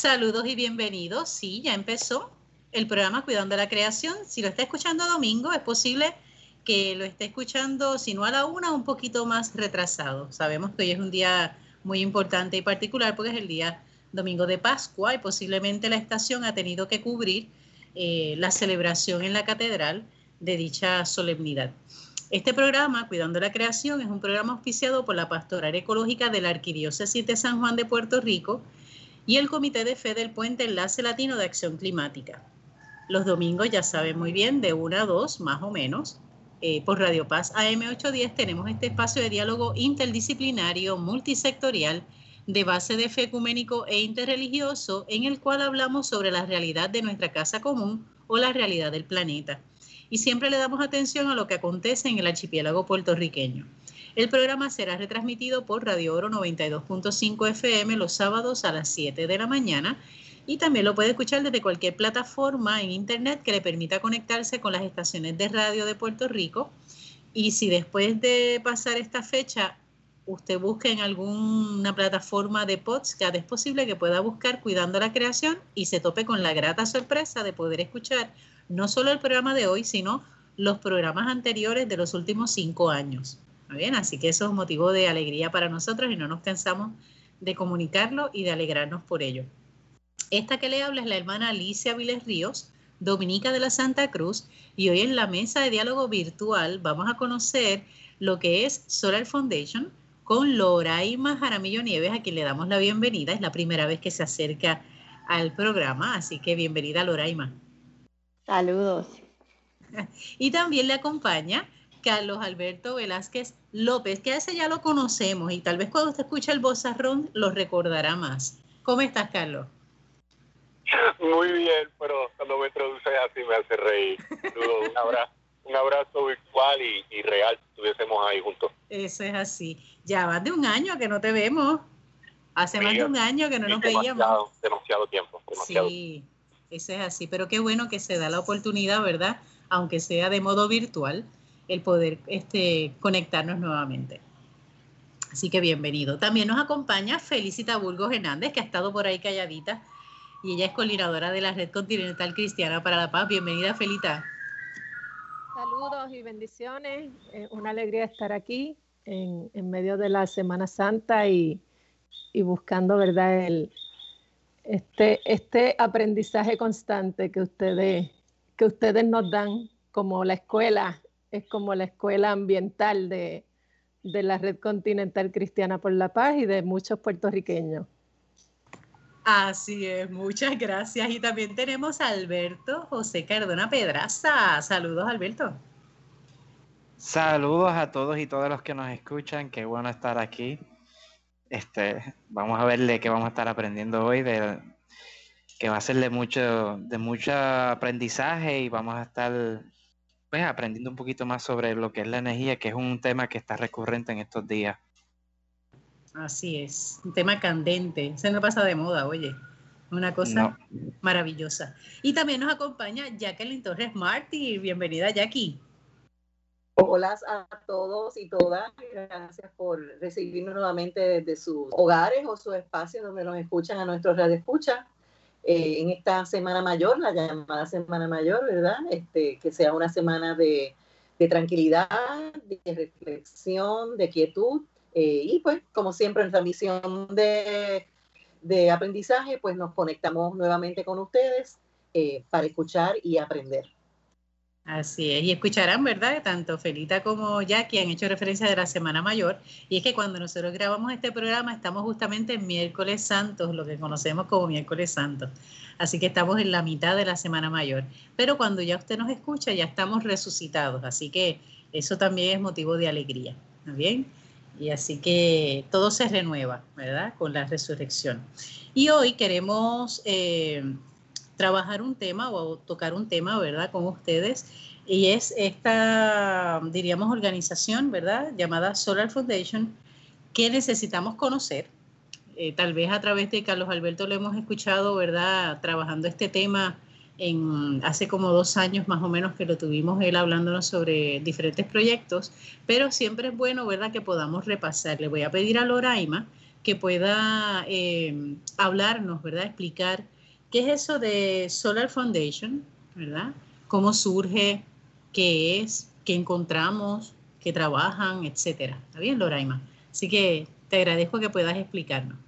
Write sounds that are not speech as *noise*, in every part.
Saludos y bienvenidos. Sí, ya empezó el programa Cuidando la Creación. Si lo está escuchando domingo, es posible que lo esté escuchando, si no a la una, un poquito más retrasado. Sabemos que hoy es un día muy importante y particular porque es el día domingo de Pascua y posiblemente la estación ha tenido que cubrir eh, la celebración en la catedral de dicha solemnidad. Este programa, Cuidando la Creación, es un programa auspiciado por la Pastoral Ecológica de la Arquidiócesis de San Juan de Puerto Rico y el Comité de Fe del Puente Enlace Latino de Acción Climática. Los domingos, ya saben muy bien, de 1 a 2 más o menos, eh, por Radio Paz AM810 tenemos este espacio de diálogo interdisciplinario, multisectorial, de base de fe ecuménico e interreligioso, en el cual hablamos sobre la realidad de nuestra casa común o la realidad del planeta. Y siempre le damos atención a lo que acontece en el archipiélago puertorriqueño. El programa será retransmitido por Radio Oro 92.5 FM los sábados a las 7 de la mañana y también lo puede escuchar desde cualquier plataforma en internet que le permita conectarse con las estaciones de radio de Puerto Rico. Y si después de pasar esta fecha usted busca en alguna plataforma de podcast, es posible que pueda buscar Cuidando la Creación y se tope con la grata sorpresa de poder escuchar no solo el programa de hoy, sino los programas anteriores de los últimos cinco años bien, así que eso es motivo de alegría para nosotros y no nos cansamos de comunicarlo y de alegrarnos por ello. Esta que le habla es la hermana Alicia Viles Ríos, dominica de la Santa Cruz, y hoy en la mesa de diálogo virtual vamos a conocer lo que es Solar Foundation con Loraima Jaramillo Nieves, a quien le damos la bienvenida. Es la primera vez que se acerca al programa, así que bienvenida Loraima. Saludos. *laughs* Y también le acompaña Carlos Alberto Velázquez López, que a ese ya lo conocemos y tal vez cuando usted escucha el bozarrón lo recordará más. ¿Cómo estás, Carlos? Muy bien, pero cuando me introduces así me hace reír. Un abrazo, un abrazo virtual y, real, estuviésemos ahí juntos. Eso es así. Ya más de un año que no te vemos. Hace más de un año que no nos veíamos. Demasiado tiempo. Sí, eso es así. Pero qué bueno que se da la oportunidad, ¿verdad? Aunque sea de modo virtual, el poder este, conectarnos nuevamente. Así que bienvenido. También nos acompaña Felicita Burgos Hernández, que ha estado por ahí calladita, y ella es coordinadora de la Red Continental Cristiana para la Paz. Bienvenida, Felita. Saludos y bendiciones. una alegría estar aquí en, medio de la Semana Santa y, buscando, ¿verdad?, el, este, este aprendizaje constante que ustedes, que ustedes nos dan como la escuela es como la escuela ambiental de, la Red Continental Cristiana por la Paz y de muchos puertorriqueños. Así es, muchas gracias. Y también tenemos a Alberto José Cardona Pedraza. Saludos, Alberto. Saludos a todos y todas los que nos escuchan. Qué bueno estar aquí. Este, vamos a ver de qué vamos a estar aprendiendo hoy, de, que va a ser de mucho, de mucho aprendizaje y vamos a estar pues aprendiendo un poquito más sobre lo que es la energía, que es un tema que está recurrente en estos días. Así es, un tema candente, se no pasa de moda, oye, una cosa maravillosa. Y también nos acompaña Jacqueline Torres Martí, bienvenida Jackie. Hola a todos y todas, gracias por recibirnos nuevamente desde sus hogares o sus espacios donde nos escuchan a nuestros radioescuchas. Eh, en esta Semana Mayor, la llamada Semana Mayor, ¿verdad? Este, que sea una semana de, tranquilidad, de reflexión, de quietud. Eh, y pues, como siempre, en nuestra misión de, aprendizaje, pues nos conectamos nuevamente con ustedes eh, para escuchar y aprender. Así es, y escucharán, ¿verdad? Tanto Felita como Jackie han hecho referencia de la Semana Mayor, y es que cuando nosotros grabamos este programa estamos justamente en miércoles santos, lo que conocemos como miércoles santos. Así que estamos en la mitad de la Semana Mayor. Pero cuando ya usted nos escucha, ya estamos resucitados, así que eso también es motivo de alegría, ¿está bien? Y así que todo se renueva, ¿verdad? Con la resurrección. Y hoy queremos... Eh, trabajar un tema o tocar un tema, ¿verdad?, con ustedes. Y es esta, diríamos, organización, ¿verdad?, llamada Solar Foundation, que necesitamos conocer. Eh, tal vez a través de Carlos Alberto lo hemos escuchado, ¿verdad?, trabajando este tema en, hace como dos años más o menos que lo tuvimos él hablándonos sobre diferentes proyectos, pero siempre es bueno, ¿verdad?, que podamos repasar. Le voy a pedir a Loraima que pueda eh, hablarnos, ¿verdad? Explicar qué es eso de Solar Foundation, ¿verdad? Cómo surge, qué es, qué encontramos, qué trabajan, etcétera. ¿Está bien, Loraima? Así que te agradezco que puedas explicarnos.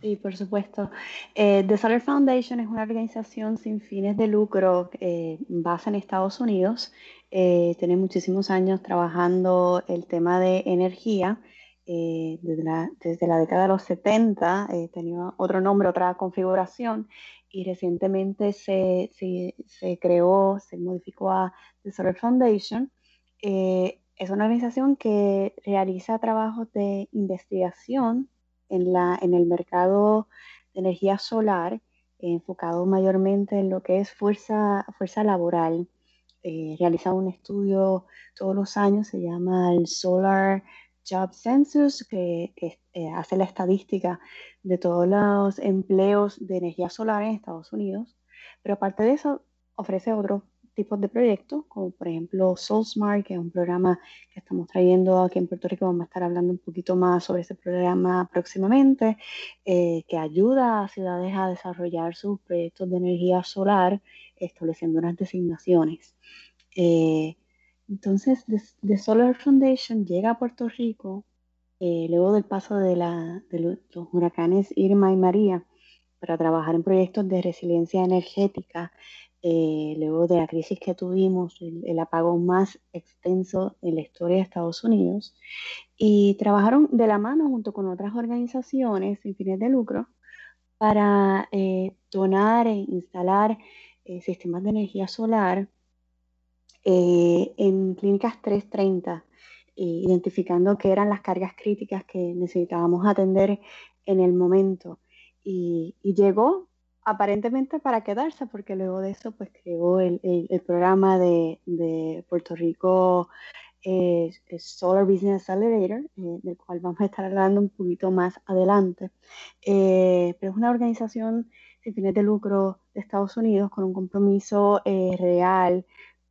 Sí, por supuesto. Eh, The Solar Foundation es una organización sin fines de lucro eh, basada en Estados Unidos. Eh, tiene muchísimos años trabajando el tema de energía eh, desde, la, desde, la, década de los 70, eh, tenía otro nombre, otra configuración, y recientemente se, se, se creó, se modificó a The Solar Foundation. Eh, es una organización que realiza trabajos de investigación en, la, en el mercado de energía solar, enfocado mayormente en lo que es fuerza, fuerza laboral. realiza un estudio todos los años, se llama el Solar Job Census, que, eh, hace la estadística de todos los empleos de energía solar en Estados Unidos, pero aparte de eso ofrece otros tipos de proyectos, como por ejemplo SoulSmart, que es un programa que estamos trayendo aquí en Puerto Rico, vamos a estar hablando un poquito más sobre ese programa próximamente, eh, que ayuda a ciudades a desarrollar sus proyectos de energía solar, estableciendo unas designaciones. Eh, entonces, The, Solar Foundation llega a Puerto Rico eh, luego del paso de, los huracanes Irma y María para trabajar en proyectos de resiliencia energética, eh, luego de la crisis que tuvimos, el, apagón más extenso en la historia de Estados Unidos, y trabajaron de la mano junto con otras organizaciones sin fines de lucro para eh, donar e instalar sistemas de energía solar eh, en clínicas 330, eh, identificando qué eran las cargas críticas que necesitábamos atender en el momento. Y, llegó aparentemente para quedarse, porque luego de eso pues creó el, programa de, Puerto Rico eh, Solar Business Accelerator, del cual vamos a estar hablando un poquito más adelante. pero es una organización sin fines de lucro de Estados Unidos con un compromiso real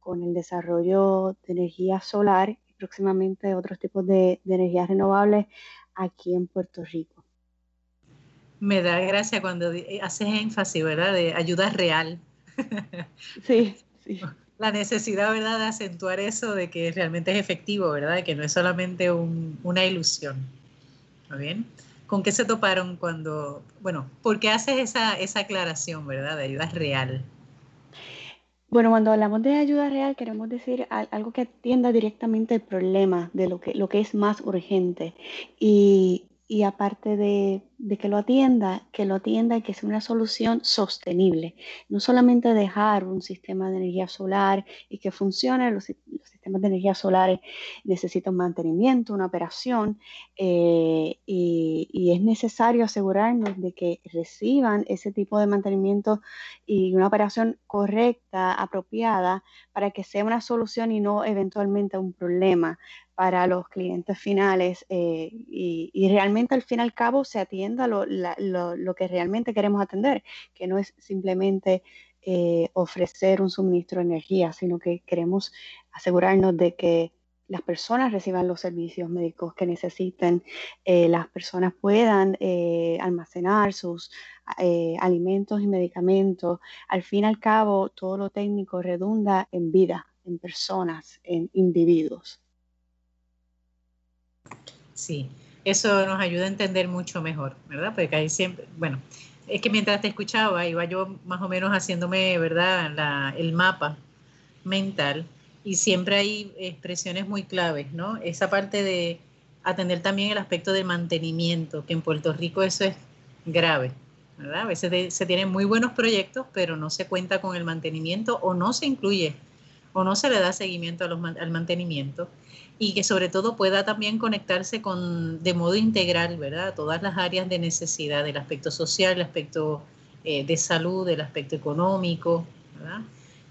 con el desarrollo de energía solar y próximamente otros tipos de, energías renovables aquí en Puerto Rico. Me da gracia cuando haces énfasis, ¿verdad? De ayuda real. Sí, sí. *laughs* La necesidad, ¿verdad?, de acentuar eso de que realmente es efectivo, ¿verdad? Que no es solamente una ilusión. ¿Está bien? ¿Con qué se toparon cuando, bueno, por qué haces esa, esa aclaración, ¿verdad? De ayuda real. Bueno, cuando hablamos de ayuda real queremos decir algo que atienda directamente el problema de lo que, lo que es más urgente. Y, y aparte de, que lo atienda, que lo atienda y que sea una solución sostenible. No solamente dejar un sistema de energía solar y que funcione, los, sistemas de energía solar necesitan mantenimiento, una operación, eh, y, y, es necesario asegurarnos de que reciban ese tipo de mantenimiento y una operación correcta, apropiada, para que sea una solución y no eventualmente un problema para los clientes finales eh, y, realmente al fin y al cabo se lo, lo, que realmente queremos atender, que no es simplemente eh, ofrecer un suministro de energía, sino que queremos asegurarnos de que las personas reciban los servicios médicos que necesiten, eh, las personas puedan almacenar sus alimentos y medicamentos. Al fin y al cabo, todo lo técnico redunda en vida, en personas, en individuos. Sí, eso nos ayuda a entender mucho mejor, ¿verdad? Porque ahí siempre, bueno, es que mientras te escuchaba, iba yo más o menos haciéndome, ¿verdad?, el mapa mental y siempre hay expresiones muy claves, ¿no? Esa parte de atender también el aspecto del mantenimiento, que en Puerto Rico eso es grave, ¿verdad? A veces se tienen muy buenos proyectos, pero no se cuenta con el mantenimiento o no se incluye o no se le da seguimiento al mantenimiento y que sobre todo pueda también conectarse con de modo integral, ¿verdad? Todas las áreas de necesidad, el aspecto social, el aspecto eh, de salud, el aspecto económico, ¿verdad?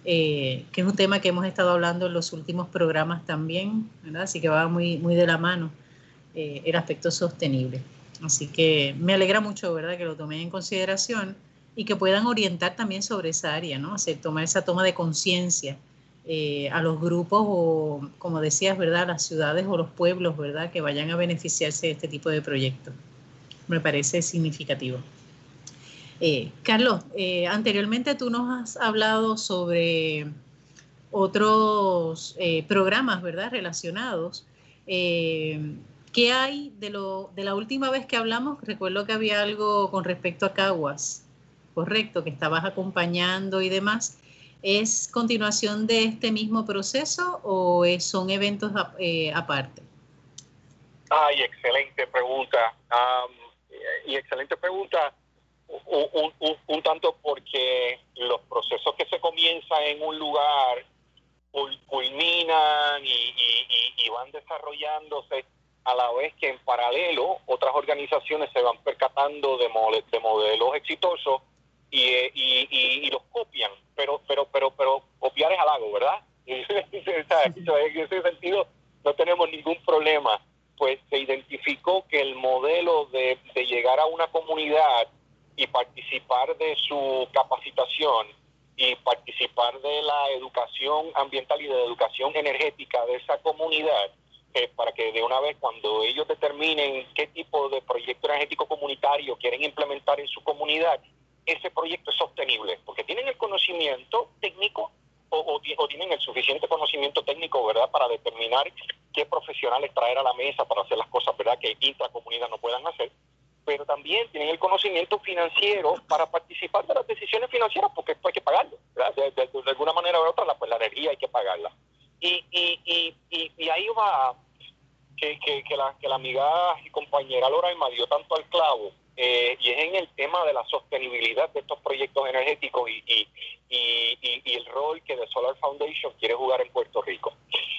Eh, que es un tema que hemos estado hablando en los últimos programas también, ¿verdad? Así que va muy, muy de la mano eh, el aspecto sostenible. Así que me alegra mucho, ¿verdad?, que lo tomen en consideración y que puedan orientar también sobre esa área, ¿no? Hacer, tomar esa toma de conciencia eh, a los grupos o, como decías, ¿verdad?, las ciudades o los pueblos, ¿verdad?, que vayan a beneficiarse de este tipo de proyectos. me parece significativo. Eh, Carlos, eh, anteriormente tú nos has hablado sobre otros programas, ¿verdad?, relacionados. ¿Qué hay de, lo, de la última vez que hablamos? Recuerdo que había algo con respecto a Caguas, correcto, que estabas acompañando y demás. ¿Es continuación de este mismo proceso o son eventos aparte? Ay, excelente pregunta. y excelente pregunta un, tanto porque los procesos que se comienzan en un lugar culminan y, van desarrollándose a la vez que en paralelo otras organizaciones se van percatando de, de modelos exitosos y, los copian, pero pero pero pero copiar es halago, ¿verdad? *laughs* en ese sentido no tenemos ningún problema. Pues se identificó que el modelo de, de llegar a una comunidad y participar de su capacitación y participar de la educación ambiental y de la educación energética de esa comunidad, eh, para que de una vez cuando ellos determinen qué tipo de proyecto energético comunitario quieren implementar en su comunidad, ese proyecto es sostenible, porque tienen el conocimiento técnico o, tienen el suficiente conocimiento técnico, ¿verdad?, para determinar qué profesionales traer a la mesa para hacer las cosas, ¿verdad?, que intracomunidad no puedan hacer pero también tienen el conocimiento financiero para participar de las decisiones financieras, porque esto hay que pagarlo, de, alguna manera u otra, la, pues energía hay que pagarla. Y, y, y, y ahí va que, que, la, que la amiga y compañera Loraima dio tanto al clavo, eh, y es en el tema de la sostenibilidad de estos proyectos energéticos y, y, y, el rol que The Solar Foundation quiere jugar en Puerto Rico.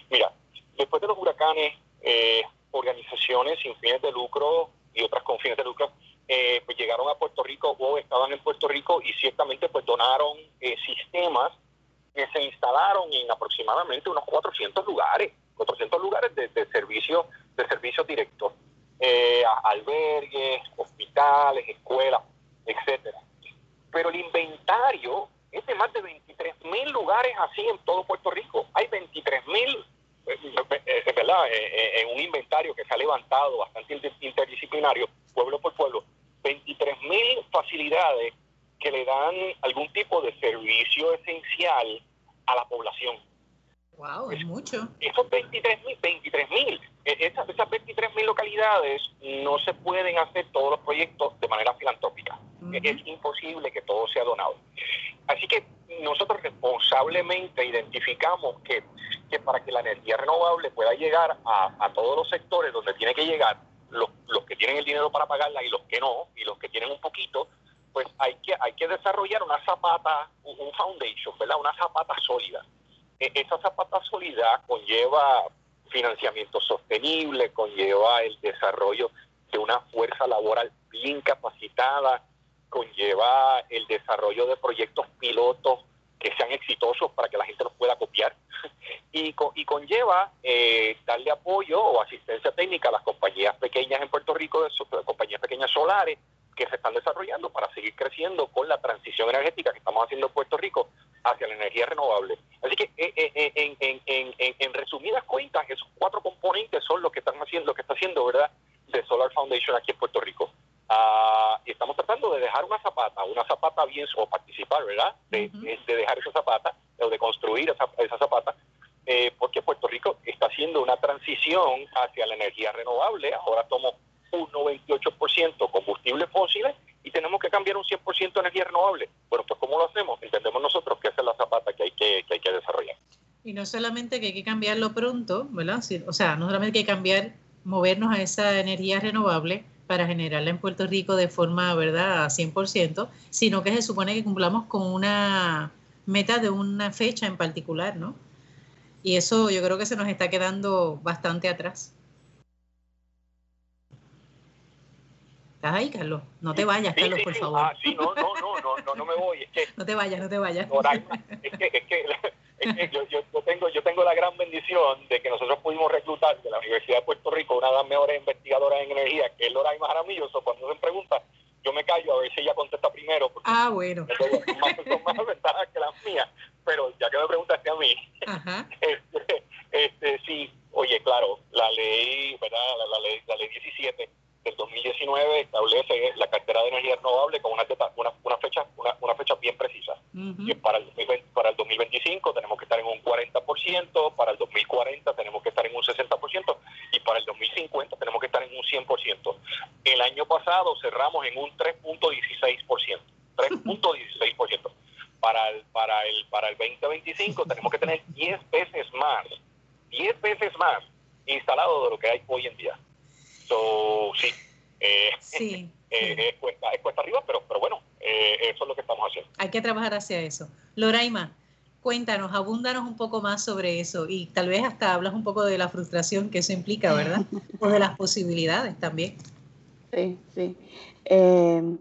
Mira, después de los huracanes, eh, organizaciones sin fines de lucro y otras con fines de lucro, eh, pues llegaron a Puerto Rico o estaban en Puerto Rico y ciertamente pues donaron eh, sistemas que se instalaron en aproximadamente unos 400 lugares, 400 lugares de, servicio de servicios directos, eh, albergues, hospitales, escuelas, etcétera. Pero el inventario es de más de 23 mil lugares así en todo Puerto Rico. Hay 23 mil es verdad, eh, eh, en un inventario que se ha levantado bastante interdisciplinario, pueblo por pueblo, 23 mil facilidades que le dan algún tipo de servicio esencial a la población. Wow, es, mucho. Esos 23 mil, 23 mil, e, esas, esas 23 mil localidades no se pueden hacer todos los proyectos de manera filantrópica. Es imposible que todo sea donado. Así que nosotros responsablemente identificamos que, que para que la energía renovable pueda llegar a, todos los sectores donde tiene que llegar, los, los que tienen el dinero para pagarla y los que no, y los que tienen un poquito, pues hay que, hay que desarrollar una zapata, un foundation, ¿verdad? Una zapata sólida. E, esa zapata sólida conlleva financiamiento sostenible, conlleva el desarrollo de una fuerza laboral bien capacitada, conlleva el desarrollo de proyectos pilotos que sean exitosos para que la gente los pueda copiar. *laughs* Y, y conlleva eh, darle apoyo o asistencia técnica a las compañías pequeñas en Puerto Rico, de, compañías pequeñas solares que se están desarrollando para seguir creciendo con la transición energética que estamos haciendo en Puerto Rico hacia la energía renovable. Así que eh, eh, en, en, en, en, resumidas cuentas, esos cuatro componentes son lo que están haciendo, lo que está haciendo, ¿verdad?, de Solar Foundation aquí en Puerto Rico. Uh, estamos tratando de dejar una zapata, una zapata bien, o participar, ¿verdad? De, dejar esa zapata, o de construir esa, esa zapata, eh, porque Puerto Rico está haciendo una transición hacia la energía renovable. Ahora somos un 98% combustibles fósiles y tenemos que cambiar un 100% energía renovable. Bueno, pues ¿cómo lo hacemos? Entendemos nosotros que esa es la zapata que hay que, que hay que desarrollar. Y no solamente que hay que cambiarlo pronto, ¿verdad? O sea, no solamente hay que cambiar, movernos a esa energía renovable, para generarla en Puerto Rico de forma, ¿verdad?, 100%, sino que se supone que cumplamos con una meta de una fecha en particular, ¿no? Y eso yo creo que se nos está quedando bastante atrás. ¿Estás ahí, Carlos? No te vayas, Carlos, por favor. Ah, sí, no, no, no, no, no, me voy. no te vayas, no te vayas. es que, es que yo, yo, tengo, yo tengo la gran bendición de que nosotros pudimos reclutar de la Universidad de Puerto Rico una de las mejores investigadoras en energía, que es Loraima Jaramillo. O cuando se pregunta, yo me callo a ver si ella contesta primero. Ah, bueno. Son más, son más ventajas que las mías. Pero ya que me preguntaste a mí, Este, este, sí, oye, claro, la ley, ¿verdad? La, ley, la ley 17 del el 2019 establece la cartera de energía renovable con una, una, una fecha una, una, fecha bien precisa. y para, el, para el 2025 tenemos que estar en un 40%, para el 2040 tenemos que estar en un 60% y para el 2050 tenemos que estar en un 100%. El año pasado cerramos en un 3.16%. 3.16%. Para el, para, el, para el 2025 tenemos que tener 10 veces más, 10 veces más instalado de lo que hay hoy en día. So, sí, eh, sí, eh, Es, cuesta, es, cuesta, arriba, pero, pero bueno, eh, eso es lo que estamos haciendo. Hay que trabajar hacia eso. Loraima, cuéntanos, abúndanos un poco más sobre eso y tal vez hasta hablas un poco de la frustración que eso implica, ¿verdad? *laughs* o de las posibilidades también. Sí, sí. Eh,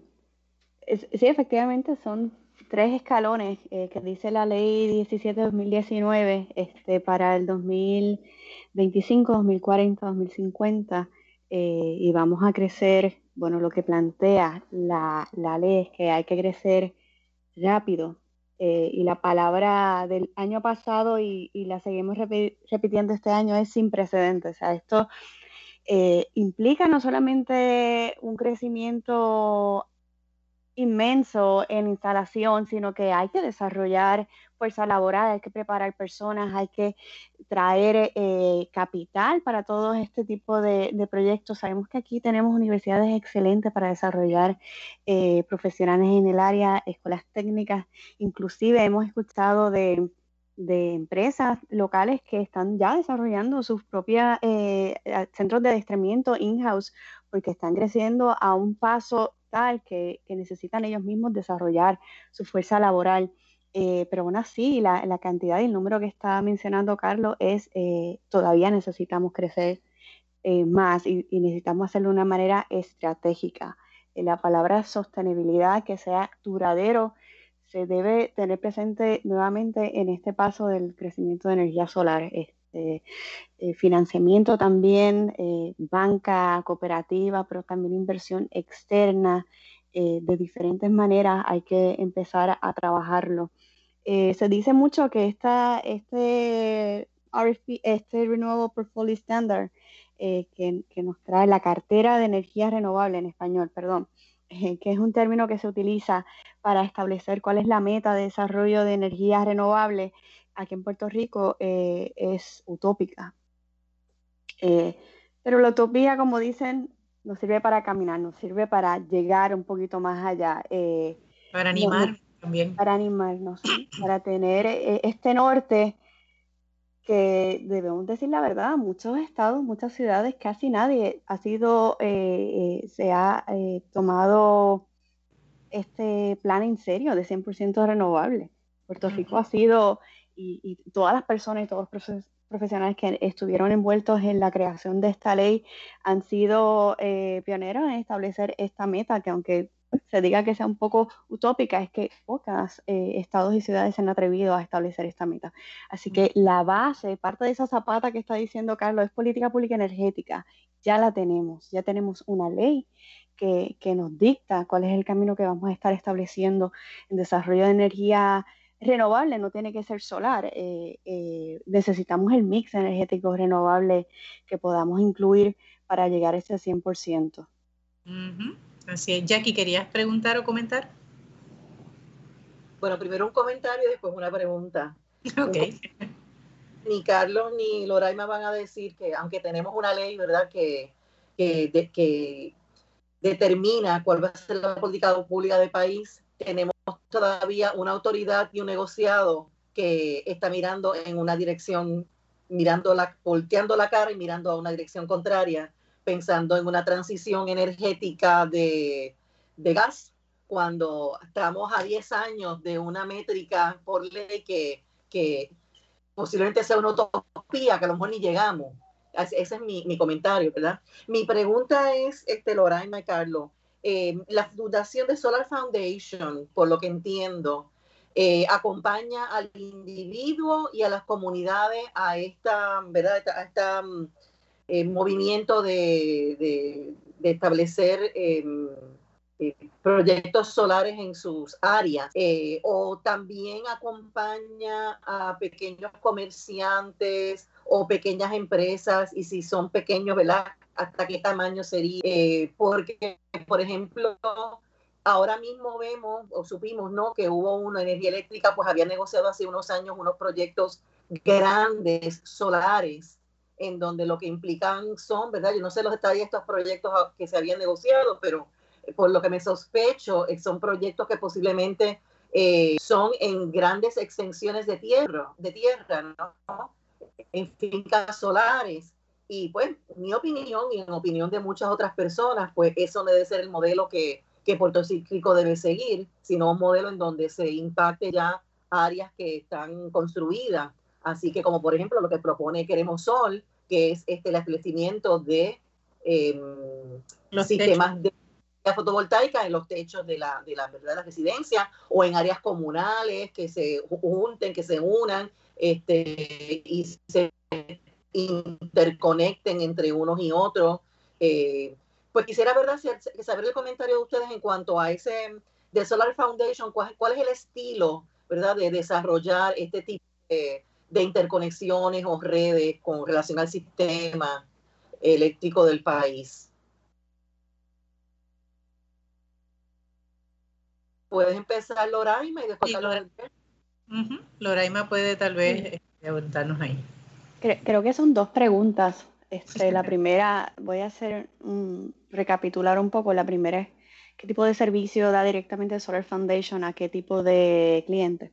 sí, efectivamente son tres escalones eh, que dice la ley 17-2019 este, para el 2025, 2040, 2050 y vamos a crecer, bueno, lo que plantea la, la ley es que hay que crecer rápido eh, y la palabra del año pasado y, la seguimos repitiendo este año es sin precedentes. O sea, esto eh, implica no solamente un crecimiento inmenso en instalación, sino que hay que desarrollar fuerza laboral, hay que preparar personas, hay que traer eh, capital para todo este tipo de, proyectos. Sabemos que aquí tenemos universidades excelentes para desarrollar eh, profesionales en el área, escuelas técnicas, inclusive hemos escuchado de, empresas locales que están ya desarrollando sus propios eh, centros de adiestramiento in-house porque están creciendo a un paso tal que, necesitan ellos mismos desarrollar su fuerza laboral. Eh, pero aún así, la, cantidad y el número que está mencionando Carlos es, eh, todavía necesitamos crecer eh, más y, necesitamos hacerlo de una manera estratégica. la palabra sostenibilidad, que sea duradero, se debe tener presente nuevamente en este paso del crecimiento de energía solar. Este, financiamiento también, banca cooperativa, pero también inversión externa, de diferentes maneras hay que empezar a trabajarlo. Eh, se dice mucho que esta, este RFP, este Renewable Portfolio Standard, eh, que, nos trae la cartera de energía renovable en español, perdón, *laughs* eh, que es un término que se utiliza para establecer cuál es la meta de desarrollo de energía renovable aquí en Puerto Rico, es utópica. pero la utopía, como dicen, nos sirve para caminar, nos sirve para llegar un poquito más allá. para animar. Para animarnos, para tener eh, este norte que debemos decir la verdad, muchos estados, muchas ciudades, casi nadie ha sido, eh, eh, se ha tomado este plan en serio de 100% renovable. Puerto Rico ha sido, y, todas las personas y todos los profesionales que estuvieron envueltos en la creación de esta ley han sido pioneros en establecer esta meta, que aunque se diga que sea un poco utópica, es que pocas eh, estados y ciudades se han atrevido a establecer esta meta. Así que la base, parte de esa zapata que está diciendo Carlos, es política pública energética. Ya la tenemos, ya tenemos una ley que, nos dicta cuál es el camino que vamos a estar estableciendo en desarrollo de energía renovable, no tiene que ser solar. Eh, eh, necesitamos el mix energético renovable que podamos incluir para llegar a ese 100%. Así es. Jackie, ¿querías preguntar o comentar? Bueno, primero un comentario y después una pregunta. *laughs* Ok. Ni Carlos ni Loraima van a decir que, aunque tenemos una ley, ¿verdad?, que, que, determina cuál va a ser la política pública del país, tenemos todavía una autoridad y un negociado que está mirando en una dirección, mirando la, volteando la cara y mirando a una dirección contraria pensando en una transición energética de, gas, cuando estamos a 10 años de una métrica por ley que, que posiblemente sea una utopía, que a lo mejor ni llegamos. Ese es mi, comentario, ¿verdad? Mi pregunta es, este, Loraima y Carlos, eh, la fundación de Solar Foundation, por lo que entiendo, eh, acompaña al individuo y a las comunidades a esta, ¿verdad? A esta mm, eh, movimiento de, establecer em, eh, proyectos solares en sus áreas eh, o también acompaña a pequeños comerciantes o pequeñas empresas y si son pequeños, ¿verdad? Hasta qué tamaño sería, eh, porque, por ejemplo, ahora mismo vemos o supimos, ¿no? Que hubo una energía eléctrica, pues había negociado hace unos años unos proyectos grandes solares en donde lo que implican son, ¿verdad? Yo no sé los detalles de estos proyectos que se habían negociado, pero por lo que me sospecho, eh, son proyectos que posiblemente eh, son en grandes extensiones de tierra, de tierra, ¿no? En fincas solares. Y pues, mi opinión y en opinión de muchas otras personas, pues eso debe ser el modelo que, que Puerto Rico debe seguir, sino un modelo en donde se impacte ya áreas que están construidas. Así que como por ejemplo lo que propone Queremos Sol, que es este, el establecimiento de em, los sistemas de fotovoltaica en los techos de la, de la, ¿verdad? la residencia o en áreas comunales que se junten, que se unan este, y se interconecten entre unos y otros. Eh, pues quisiera ¿verdad? saber el comentario de ustedes en cuanto a ese de Solar Foundation, cuál, cuál es el estilo ¿verdad? de desarrollar este tipo de, de interconexiones o redes con relación al sistema eléctrico del país. Puedes empezar Loraima y después sí, Loraima puede tal vez preguntarnos ahí. Creo, que son dos preguntas. Este, la primera, voy a hacer recapitular un poco. La primera es, ¿qué tipo de servicio da directamente Solar Foundation a qué tipo de cliente?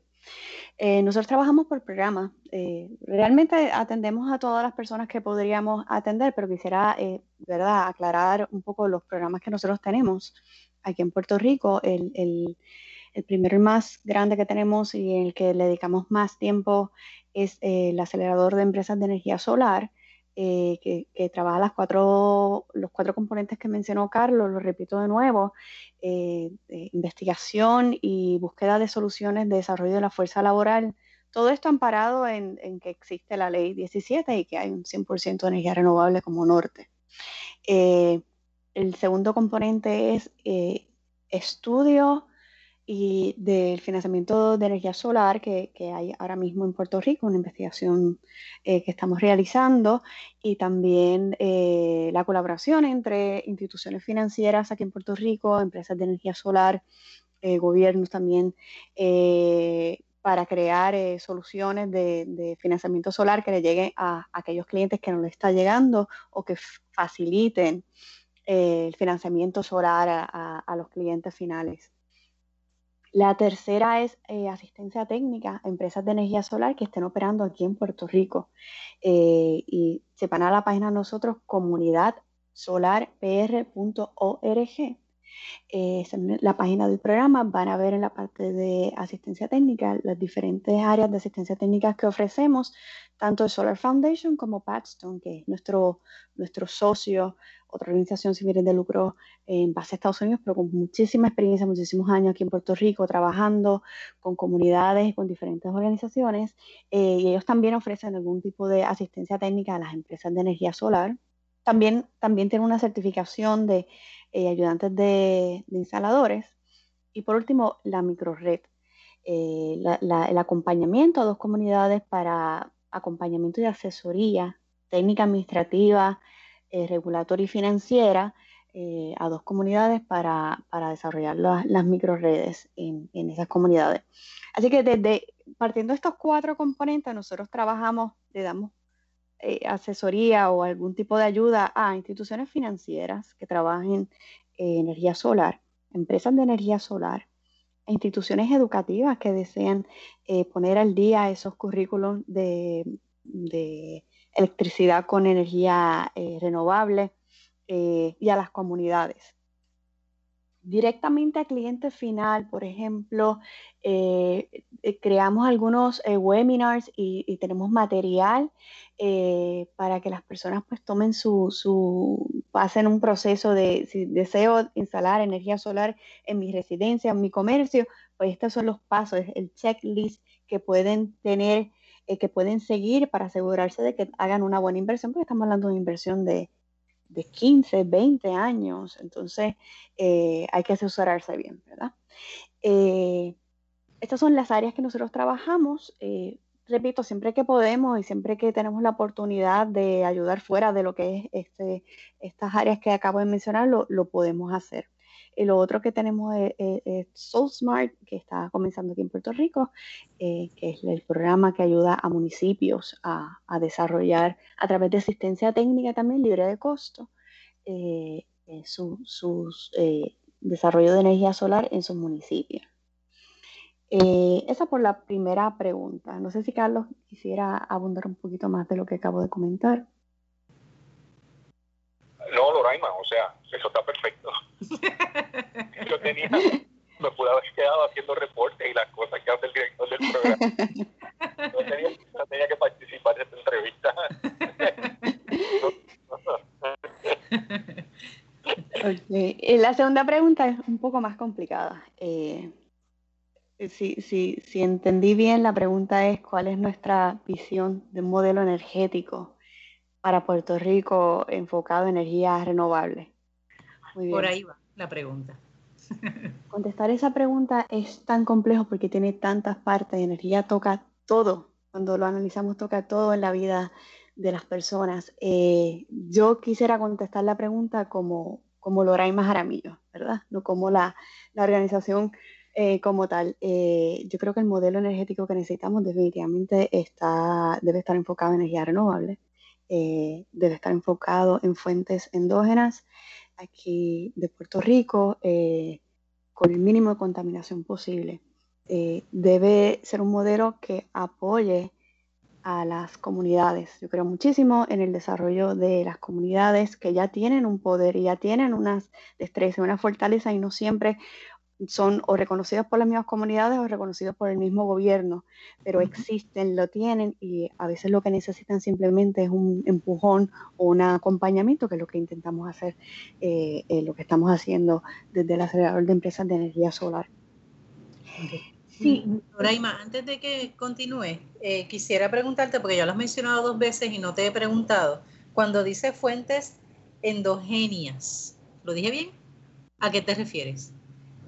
Eh, nosotros trabajamos por programa. Eh, realmente atendemos a todas las personas que podríamos atender, pero quisiera, eh, ¿verdad?, aclarar un poco los programas que nosotros tenemos aquí en Puerto Rico. El, el, el primero y más grande que tenemos y el que le dedicamos más tiempo es el acelerador de empresas de energía solar. que, que, trabaja las cuatro, los cuatro componentes que mencionó Carlos, lo repito de nuevo, eh, investigación y búsqueda de soluciones de desarrollo de la fuerza laboral. Todo esto amparado en, que existe la ley 17 y que hay un 100% de energía renovable como norte. Eh, el segundo componente es eh, estudio y del financiamiento de energía solar que, hay ahora mismo en Puerto Rico, una investigación eh, que estamos realizando y también eh, la colaboración entre instituciones financieras aquí en Puerto Rico, empresas de energía solar, eh, gobiernos también, para crear soluciones de, financiamiento solar que le lleguen a, aquellos clientes que no le está llegando o que faciliten el financiamiento solar a los clientes finales. La tercera es eh, asistencia técnica a empresas de energía solar que estén operando aquí en Puerto Rico. Eh, y van a la página nosotros comunidadsolarpr.org. Eh, la página del programa van a ver en la parte de asistencia técnica las diferentes áreas de asistencia técnica que ofrecemos, tanto de Solar Foundation como Patstone, que es nuestro, nuestro socio otra organización sin fines de lucro en base a Estados Unidos, pero con muchísima experiencia, muchísimos años aquí en Puerto Rico, trabajando con comunidades con diferentes organizaciones. Eh, y ellos también ofrecen algún tipo de asistencia técnica a las empresas de energía solar. También, también tienen una certificación de eh, ayudantes de, instaladores. Y por último, la microred. Eh, el acompañamiento a dos comunidades para acompañamiento y asesoría técnica administrativa, eh, regulatoria y financiera eh, a dos comunidades para, desarrollar las microredes en, en, esas comunidades. Así que desde partiendo de estos cuatro componentes, nosotros trabajamos, le damos eh, asesoría o algún tipo de ayuda a instituciones financieras que trabajen en energía solar, empresas de energía solar, e instituciones educativas que desean poner al día esos currículos de electricidad con energía eh, renovable eh, y a las comunidades. Directamente al cliente final, por ejemplo, eh, creamos algunos webinars y, tenemos material para que las personas pues tomen su, su, pasen un proceso de, si deseo instalar energía solar en mi residencia, en mi comercio, pues estos son los pasos, el checklist que pueden tener eh, que pueden seguir para asegurarse de que hagan una buena inversión, porque estamos hablando de una inversión de, de 15, 20 años, entonces eh, hay que asesorarse bien, ¿verdad? Eh, estas son las áreas que nosotros trabajamos. repito, siempre que podemos y siempre que tenemos la oportunidad de ayudar fuera de lo que es este, estas áreas que acabo de mencionar, lo, lo podemos hacer. Y lo otro que tenemos es, SoulSmart, que está comenzando aquí en Puerto Rico, eh, que es el programa que ayuda a municipios a, desarrollar a través de asistencia técnica también libre de costo eh, eh su, desarrollo de energía solar en sus municipios. Eh, esa por la primera pregunta. No sé si Carlos quisiera abundar un poquito más de lo que acabo de comentar. No, Loraima, o sea, eso está perfecto. *laughs* Yo tenía, *laughs* me pude haber quedado haciendo reportes y las cosas que hace el director del programa. *laughs* No tenía, no tenía que participar de esta entrevista. okay. La segunda pregunta es un poco más complicada. Eh, si, si, si entendí bien, la pregunta es cuál es nuestra visión de un modelo energético para Puerto Rico enfocado en energías renovables. Por ahí va la pregunta. *laughs* Contestar esa pregunta es tan complejo porque tiene tantas partes. Energía toca todo. Cuando lo analizamos, toca todo en la vida de las personas. Eh, yo quisiera contestar la pregunta como, como Loraima Jaramillo, ¿verdad? No como la, la organización eh, como tal, eh, yo creo que el modelo energético que necesitamos definitivamente está, debe estar enfocado en energía renovable, eh, debe estar enfocado en fuentes endógenas aquí de Puerto Rico con el mínimo de contaminación posible. debe ser un modelo que apoye a las comunidades. Yo creo muchísimo en el desarrollo de las comunidades que ya tienen un poder y ya tienen unas destrezas, una fortaleza y no siempre son o reconocidos por las mismas comunidades o reconocidos por el mismo gobierno, pero existen, lo tienen y a veces lo que necesitan simplemente es un empujón o un acompañamiento, que es lo que intentamos hacer, eh, eh, lo que estamos haciendo desde el acelerador de empresas de energía solar. Sí, Raima, antes de que continúe, eh, quisiera preguntarte, porque ya lo has mencionado dos veces y no te he preguntado, cuando dice fuentes endogenias, ¿lo dije bien? ¿A qué te refieres?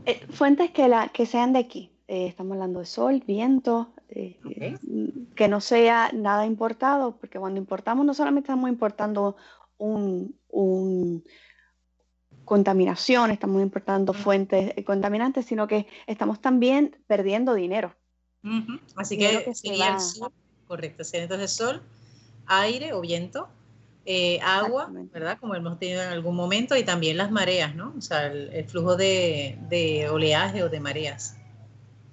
Eh, fuentes que, la, que sean de aquí. Eh, estamos hablando de sol, viento, eh, que no sea nada importado, porque cuando importamos no solamente estamos importando un, contaminación, estamos importando fuentes contaminantes, sino que estamos también perdiendo dinero. Así que, sería el sol, correcto, sería entonces sol, aire o viento, eh, agua, ¿verdad? Como hemos tenido en algún momento, y también las mareas, ¿no? O sea, el, flujo de, oleaje o de mareas.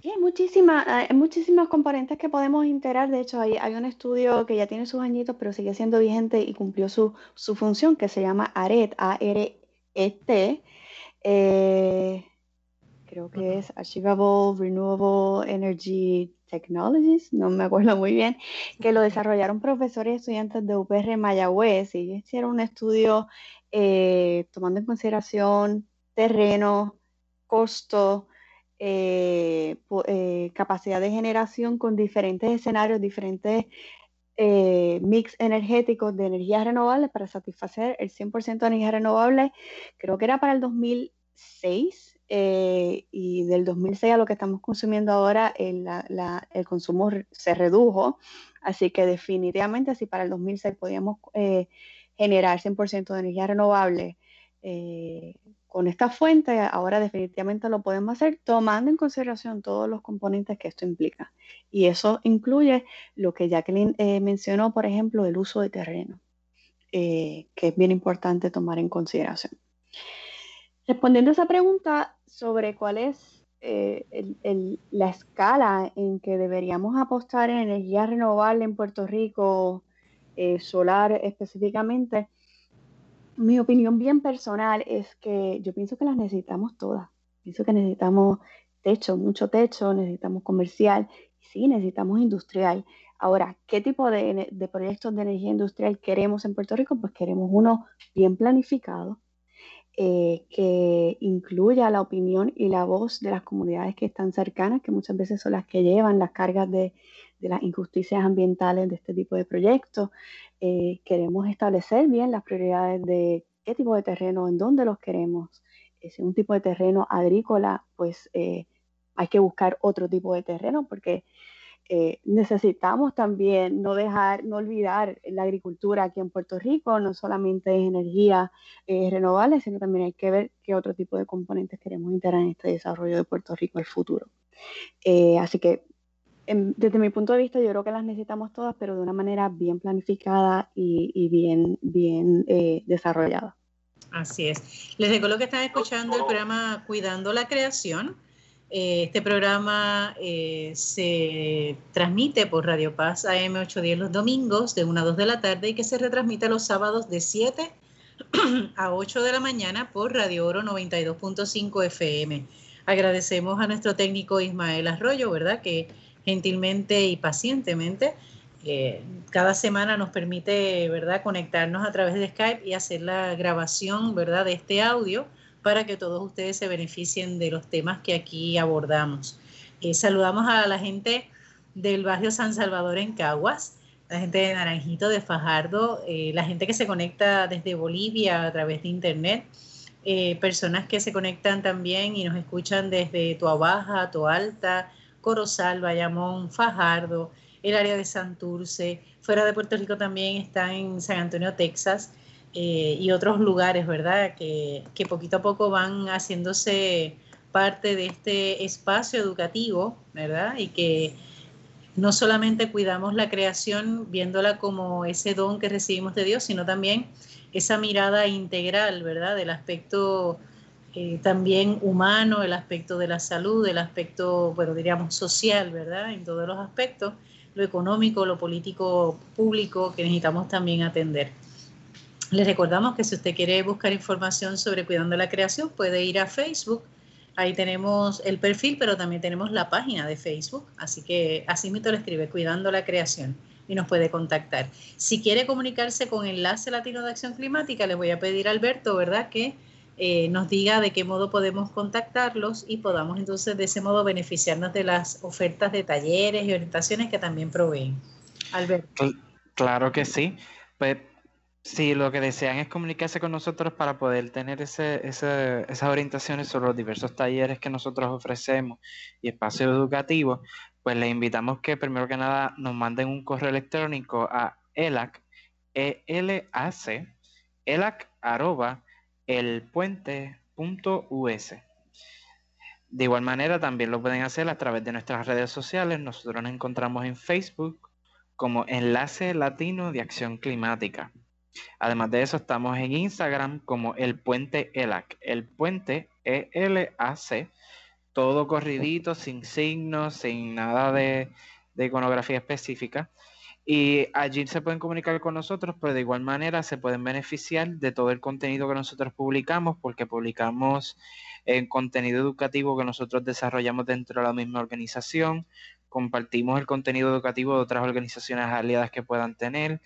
Sí, hay muchísimas, muchísimas componentes que podemos integrar. De hecho, hay, hay, un estudio que ya tiene sus añitos, pero sigue siendo vigente y cumplió su, su función, que se llama ARET, A-R-E-T. Eh, creo que es Achievable Renewable Energy Technologies, no me acuerdo muy bien, que lo desarrollaron profesores y estudiantes de UPR Mayagüez. Y hicieron un estudio eh, tomando en consideración terreno, costo, eh, eh, capacidad de generación con diferentes escenarios, diferentes mix energéticos de energías renovables para satisfacer el 100% de energía renovable, creo que era para el 2006 eh, y del 2006 a lo que estamos consumiendo ahora, el, consumo se redujo. Así que definitivamente si para el 2006 podíamos eh, generar 100% de energía renovable eh, con esta fuente, ahora definitivamente lo podemos hacer tomando en consideración todos los componentes que esto implica. Y eso incluye lo que Jacqueline mencionó, por ejemplo, el uso de terreno, que es bien importante tomar en consideración. Respondiendo a esa pregunta sobre cuál es eh, la escala en que deberíamos apostar en energía renovable en Puerto Rico, eh, solar específicamente, mi opinión bien personal es que yo pienso que las necesitamos todas. Pienso que necesitamos techo, mucho techo, necesitamos comercial sí, necesitamos industrial. Ahora, ¿qué tipo de proyectos de energía industrial queremos en Puerto Rico? Pues queremos uno bien planificado, eh, que incluya la opinión y la voz de las comunidades que están cercanas, que muchas veces son las que llevan las cargas de, las injusticias ambientales de este tipo de proyectos. Eh, queremos establecer bien las prioridades de qué tipo de terreno, en dónde los queremos. si es un tipo de terreno agrícola, pues eh, hay que buscar otro tipo de terreno porque Eh, necesitamos también no dejar, no olvidar la agricultura aquí en Puerto Rico, no solamente es energía eh, renovable, sino también hay que ver qué otro tipo de componentes queremos integrar en este desarrollo de Puerto Rico el futuro. Eh, así que desde mi punto de vista yo creo que las necesitamos todas, pero de una manera bien planificada y, bien, bien desarrollada. Así es. Les recuerdo que están escuchando el programa Cuidando la Creación eh, este programa eh, se transmite por Radio Paz AM 810 los domingos de 1 a 2 de la tarde y que se retransmite los sábados de 7 *clears throat* a 8 de la mañana por Radio Oro 92.5 FM. Agradecemos a nuestro técnico Ismael Arroyo, ¿verdad? Que gentilmente y pacientemente eh, cada semana nos permite, ¿verdad?, conectarnos a través de Skype y hacer la grabación, ¿verdad?, de este audio para que todos ustedes se beneficien de los temas que aquí abordamos. Eh, saludamos a la gente del barrio San Salvador en Caguas, la gente de Naranjito, de Fajardo, eh, la gente que se conecta desde Bolivia a través de internet, eh, personas que se conectan también y nos escuchan desde Tuabaja, Toalta, Corozal, Bayamón, Fajardo, el área de Santurce, fuera de Puerto Rico también está en San Antonio, Texas, eh, y otros lugares, ¿verdad? Que, que, poquito a poco van haciéndose parte de este espacio educativo, ¿verdad? Y que no solamente cuidamos la creación viéndola como ese don que recibimos de Dios, sino también esa mirada integral, ¿verdad? Del aspecto eh, también humano, el aspecto de la salud, el aspecto, bueno, diríamos social, ¿verdad? En todos los aspectos, lo económico, lo político público que necesitamos también atender. Les recordamos que si usted quiere buscar información sobre Cuidando la Creación, puede ir a Facebook. Ahí tenemos el perfil, pero también tenemos la página de Facebook. Así que así mismo le escribe Cuidando la Creación y nos puede contactar. Si quiere comunicarse con Enlace Latino de Acción Climática, le voy a pedir a Alberto, ¿verdad?, que eh, nos diga de qué modo podemos contactarlos y podamos entonces de ese modo beneficiarnos de las ofertas de talleres y orientaciones que también proveen. Alberto. Claro que sí. Pues si lo que desean es comunicarse con nosotros para poder tener esas orientaciones sobre los diversos talleres que nosotros ofrecemos y espacios educativos, pues les invitamos que primero que nada nos manden un correo electrónico a elac, e -L -A -C, elac arroba, elpuente.us. De igual manera, también lo pueden hacer a través de nuestras redes sociales. Nosotros nos encontramos en Facebook como Enlace Latino de Acción Climática. Además de eso, estamos en Instagram como el puente ELAC, el puente E-L-A-C, todo corridito, sin signos, sin nada de, iconografía específica. Y allí se pueden comunicar con nosotros, pero de igual manera se pueden beneficiar de todo el contenido que nosotros publicamos, porque publicamos el contenido educativo que nosotros desarrollamos dentro de la misma organización, compartimos el contenido educativo de otras organizaciones aliadas que puedan tener,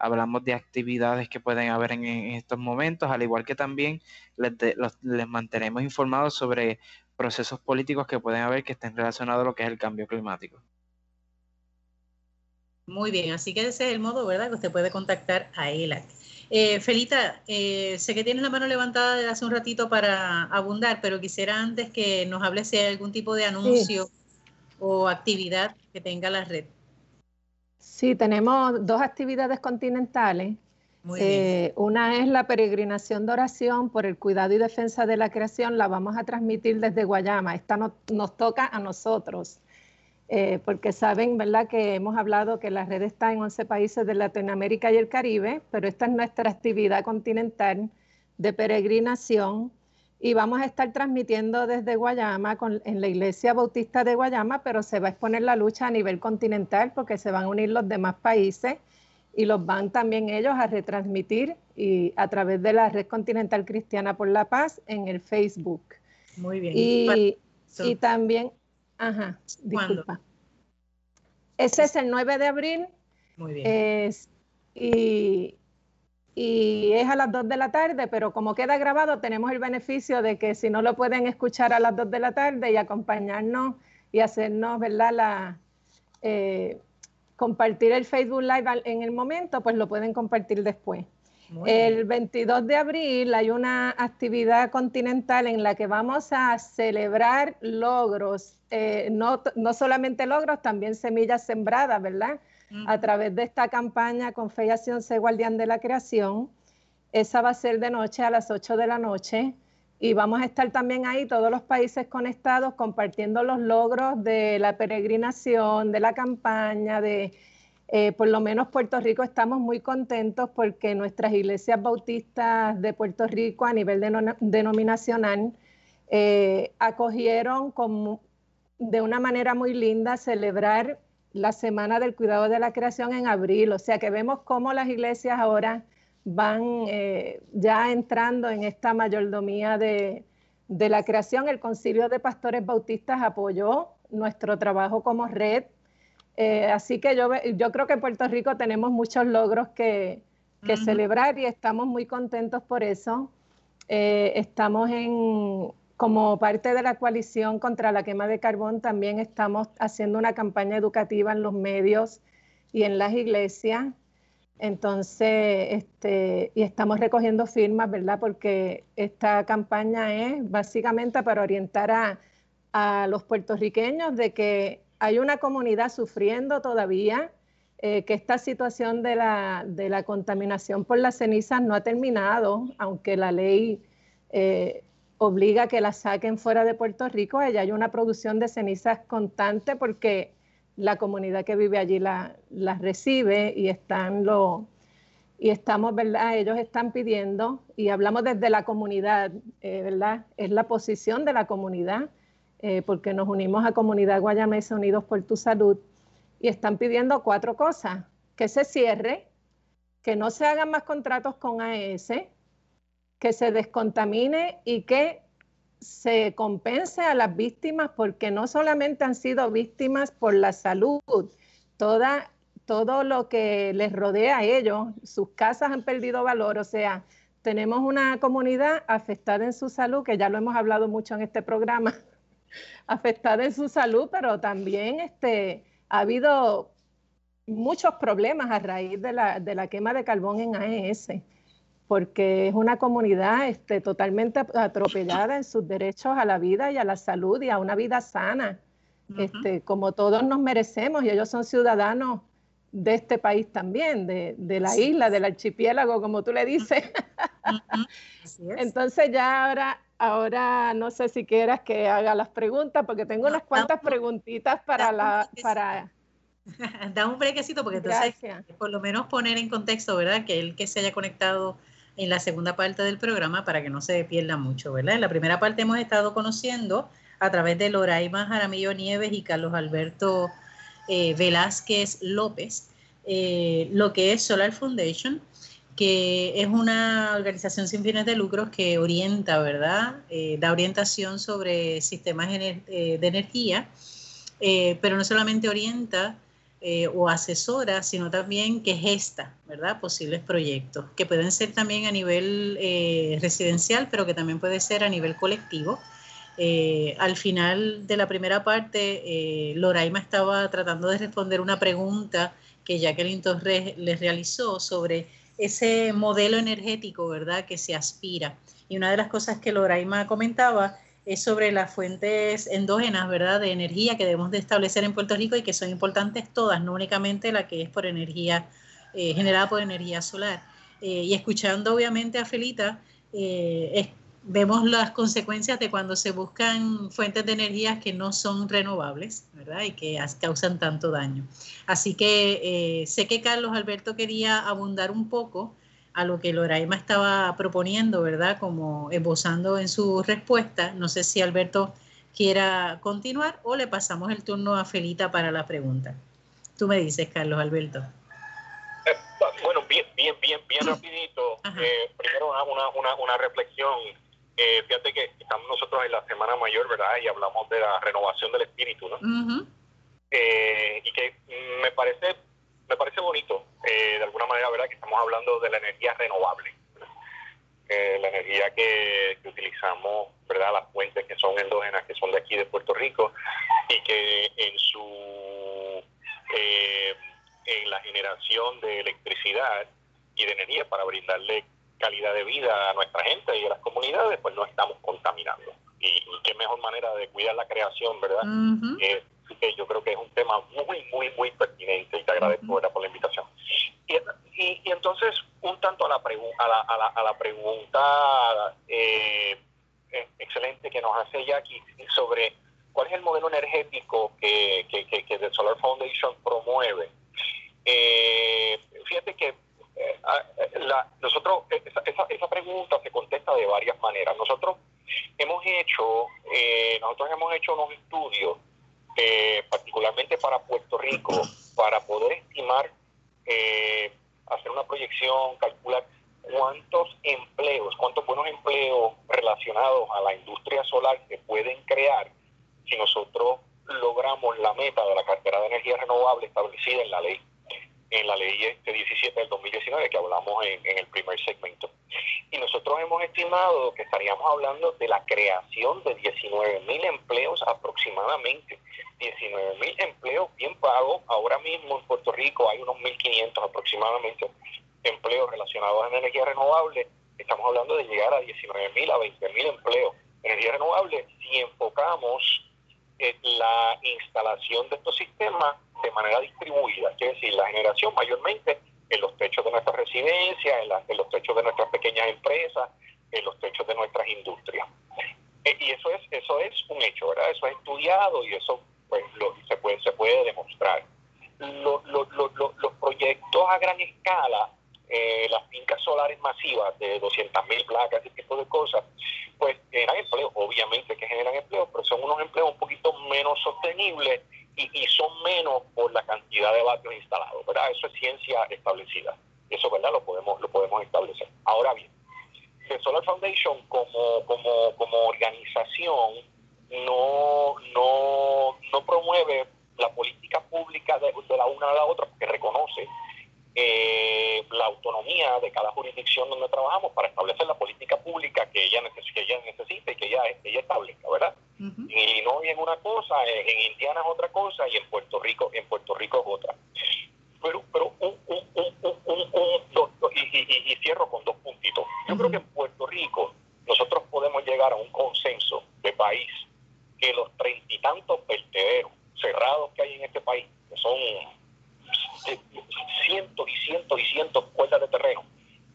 hablamos de actividades que pueden haber en, estos momentos, al igual que también les, les, mantenemos informados sobre procesos políticos que pueden haber que estén relacionados a lo que es el cambio climático. Muy bien, así que ese es el modo, ¿verdad?, que usted puede contactar a ELAC. Eh, Felita, eh, sé que tienes la mano levantada desde hace un ratito para abundar, pero quisiera antes que nos hable si hay algún tipo de anuncio o actividad que tenga la red. Sí, tenemos dos actividades continentales. Eh, una es la peregrinación de oración por el cuidado y defensa de la creación, la vamos a transmitir desde Guayama. Esta nos toca a nosotros, eh, porque saben, ¿verdad?, que hemos hablado que la red está en 11 países de Latinoamérica y el Caribe, pero esta es nuestra actividad continental de peregrinación y vamos a estar transmitiendo desde Guayama en la Iglesia Bautista de Guayama, pero se va a exponer la lucha a nivel continental porque se van a unir los demás países y los van también ellos a retransmitir y a través de la Red Continental Cristiana por la Paz en el Facebook. Muy bien. Y, y también, ajá, disculpa. Ese es el 9 de abril. Muy bien. Es, y, y es a las 2 de la tarde, pero como queda grabado, tenemos el beneficio de que si no lo pueden escuchar a las 2 de la tarde y acompañarnos y hacernos, ¿verdad? La, eh, compartir el Facebook Live en el momento, pues lo pueden compartir después. el 22 de abril hay una actividad continental en la que vamos a celebrar logros, eh, no, no, solamente logros, también semillas sembradas, ¿verdad? A través de esta campaña con Fe y Acción Sé Guardián de la Creación. Esa va a ser de noche a las 8 de la noche y vamos a estar también ahí todos los países conectados compartiendo los logros de la peregrinación, de la campaña, de eh, por lo menos Puerto Rico estamos muy contentos porque nuestras iglesias bautistas de Puerto Rico a nivel denominacional eh, acogieron de una manera muy linda celebrar la Semana del Cuidado de la Creación en abril. O sea que vemos cómo las iglesias ahora van eh, ya entrando en esta mayordomía de, de la creación. El Concilio de Pastores Bautistas apoyó nuestro trabajo como red eh, así que yo, yo creo que en Puerto Rico tenemos muchos logros que, celebrar y estamos muy contentos por eso. Eh, estamos en, como parte de la coalición contra la quema de carbón, también estamos haciendo una campaña educativa en los medios y en las iglesias. Entonces, este, y estamos recogiendo firmas, ¿verdad? Porque esta campaña es básicamente para orientar a, a los puertorriqueños de que hay una comunidad sufriendo todavía, eh, que esta situación de la, contaminación por las cenizas no ha terminado, aunque la ley eh, obliga a que las saquen fuera de Puerto Rico, allá hay una producción de cenizas constante porque la comunidad que vive allí las recibe y están lo, y estamos, ¿verdad? Ellos están pidiendo, y hablamos desde la comunidad, eh, ¿verdad? Es la posición de la comunidad eh, porque nos unimos a Comunidad Guayamesa Unidos por tu Salud y están pidiendo cuatro cosas, que se cierre, que no se hagan más contratos con AES, que se descontamine y que se compense a las víctimas porque no solamente han sido víctimas por la salud, toda, todo lo que les rodea a ellos, sus casas han perdido valor, o sea, tenemos una comunidad afectada en su salud, que ya lo hemos hablado mucho en este programa, *laughs* afectada en su salud, pero también este, ha habido muchos problemas a raíz de la, de la quema de carbón en AES, porque es una comunidad este, totalmente atropellada en sus derechos a la vida y a la salud y a una vida sana, este, como todos nos merecemos, y ellos son ciudadanos de este país también, de, de la isla, del archipiélago, como tú le dices. *laughs* Entonces ya ahora Ahora no sé si quieras que haga las preguntas, porque tengo unas cuantas preguntitas para la... Para... *laughs* da un brequecito, porque entonces por lo menos poner en contexto, ¿verdad? Que el que se haya conectado en la segunda parte del programa para que no se pierda mucho, ¿verdad? En la primera parte hemos estado conociendo a través de Loraima Jaramillo Nieves y Carlos Alberto eh, Velázquez López eh, lo que es Solar Foundation que es una organización sin fines de lucros que orienta, ¿verdad? Eh, da orientación sobre sistemas eh, de energía, pero no solamente orienta o asesora, sino también que gesta, ¿verdad? Posibles proyectos, que pueden ser también a nivel residencial, pero que también puede ser a nivel colectivo. al final de la primera parte, Loraima estaba tratando de responder una pregunta que Jacqueline Torres les realizó sobre ese modelo energético, ¿verdad?, que se aspira. Y una de las cosas que Loraima comentaba es sobre las fuentes endógenas, ¿verdad?, de energía que debemos de establecer en Puerto Rico y que son importantes todas, no únicamente la que es por energía, eh, generada por energía solar. Eh, y escuchando obviamente a Felita, eh, vemos las consecuencias de cuando se buscan fuentes de energía que no son renovables, ¿verdad? Y que causan tanto daño. Así que eh, sé que Carlos Alberto quería abundar un poco a lo que Loraima estaba proponiendo, ¿verdad? Como esbozando en su respuesta. No sé si Alberto quiera continuar o le pasamos el turno a Felita para la pregunta. Tú me dices, Carlos Alberto. Eh, bueno, bien, bien, bien, bien rapidito. Eh, primero una, una, una reflexión eh, fíjate que estamos nosotros en la Semana Mayor, ¿verdad? Y hablamos de la renovación del espíritu, ¿no? Eh, y que me parece me parece bonito, eh, de alguna manera, ¿verdad? Que estamos hablando de la energía renovable. la energía que, utilizamos, ¿verdad? Las fuentes que son endógenas, que son de aquí de Puerto Rico, y que en su en la generación de electricidad y de energía para brindarle calidad de vida a nuestra gente y a las comunidades, pues no estamos contaminando. Y, qué mejor manera de cuidar la creación, ¿verdad? Eh, que yo creo que es un tema muy, muy, muy pertinente y te agradezco por la invitación. Y, y, entonces, un tanto a la, a la, a la, a la pregunta eh, eh, excelente que nos hace Jackie sobre cuál es el modelo energético que, que, que, The Solar Foundation promueve. Eh, fíjate que la, nosotros, esa, esa, pregunta se contesta de varias maneras. Nosotros hemos hecho, nosotros hemos hecho unos estudios eh, particularmente para Puerto Rico, para poder estimar, eh, hacer una proyección, calcular cuántos empleos, cuántos buenos empleos relacionados a la industria solar se pueden crear si nosotros logramos la meta de la cartera de energía renovable establecida en la ley en la ley este 17 del 2019 que hablamos en, en, el primer segmento. Y nosotros hemos estimado que estaríamos hablando de la creación de 19 mil empleos aproximadamente 19 mil empleos bien pagos. Ahora mismo en Puerto Rico hay unos 1.500 aproximadamente empleos relacionados a energía renovable. Estamos hablando de llegar a 19 mil a 20 mil empleos en energía renovable si enfocamos la instalación de estos sistemas de manera distribuida, es decir, la generación mayormente en los techos de nuestras residencias, en, los techos de nuestras pequeñas empresas, en los techos de nuestras industrias. Eh, y eso es, eso es un hecho, ¿verdad? Eso es estudiado y eso pues lo, se, puede, se puede demostrar. los proyectos a gran escala, eh, las fincas solares masivas de 200.000 placas, ese tipo de cosas, pues generan empleo, obviamente que generan empleo, pero son unos empleos un poquito menos sostenibles y, y son menos por la cantidad de vatios instalados, ¿verdad? Eso es ciencia establecida. Eso, ¿verdad? Lo podemos, lo podemos establecer. Ahora bien, The Solar Foundation como, como, como organización no, no, no promueve la política pública de, la una a la otra porque reconoce eh, la autonomía de cada jurisdicción donde trabajamos para establecer la política pública que ella, que ella necesita y que ella, ella establezca, ¿verdad? Y no es una cosa, en, Indiana es otra cosa y en Puerto Rico, en Puerto Rico es otra. Pero, pero un, un, un, y, y, cierro con dos puntitos. Yo creo que en Puerto Rico nosotros podemos llegar a un consenso de país que los treinta y tantos vertederos cerrados que hay en este país, que son cientos y cientos y cientos cuerdas de terreno,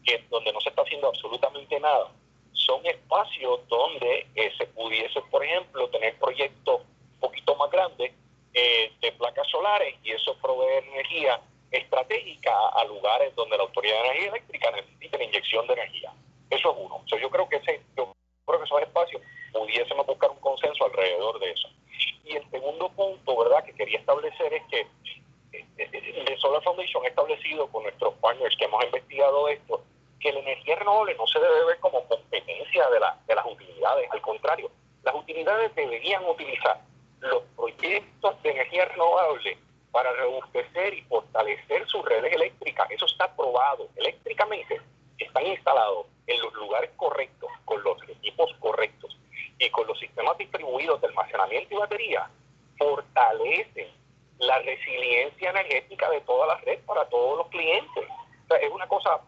que donde no se está haciendo absolutamente nada, son espacios donde eh, se pudiese, por ejemplo, tener proyectos un poquito más grandes eh, de placas solares y eso proveer energía estratégica a lugares donde la Autoridad de Energía Eléctrica necesita la inyección de energía. Eso es uno. yo creo que ese, yo creo que esos espacios pudiésemos buscar un consenso alrededor de eso. Y el segundo punto, ¿verdad?, que quería establecer es que el Solar Foundation ha establecido con nuestros partners que hemos investigado esto, que la energía renovable no se debe ver como competencia de, la, de las utilidades, al contrario, las utilidades deberían utilizar los proyectos de energía renovable para rebustecer y fortalecer sus redes eléctricas. Eso está probado eléctricamente, están instalados en los lugares correctos, con los equipos correctos y con los sistemas distribuidos de almacenamiento y batería, fortalecen la resiliencia energética de toda la red para todos los clientes. O sea, es una cosa,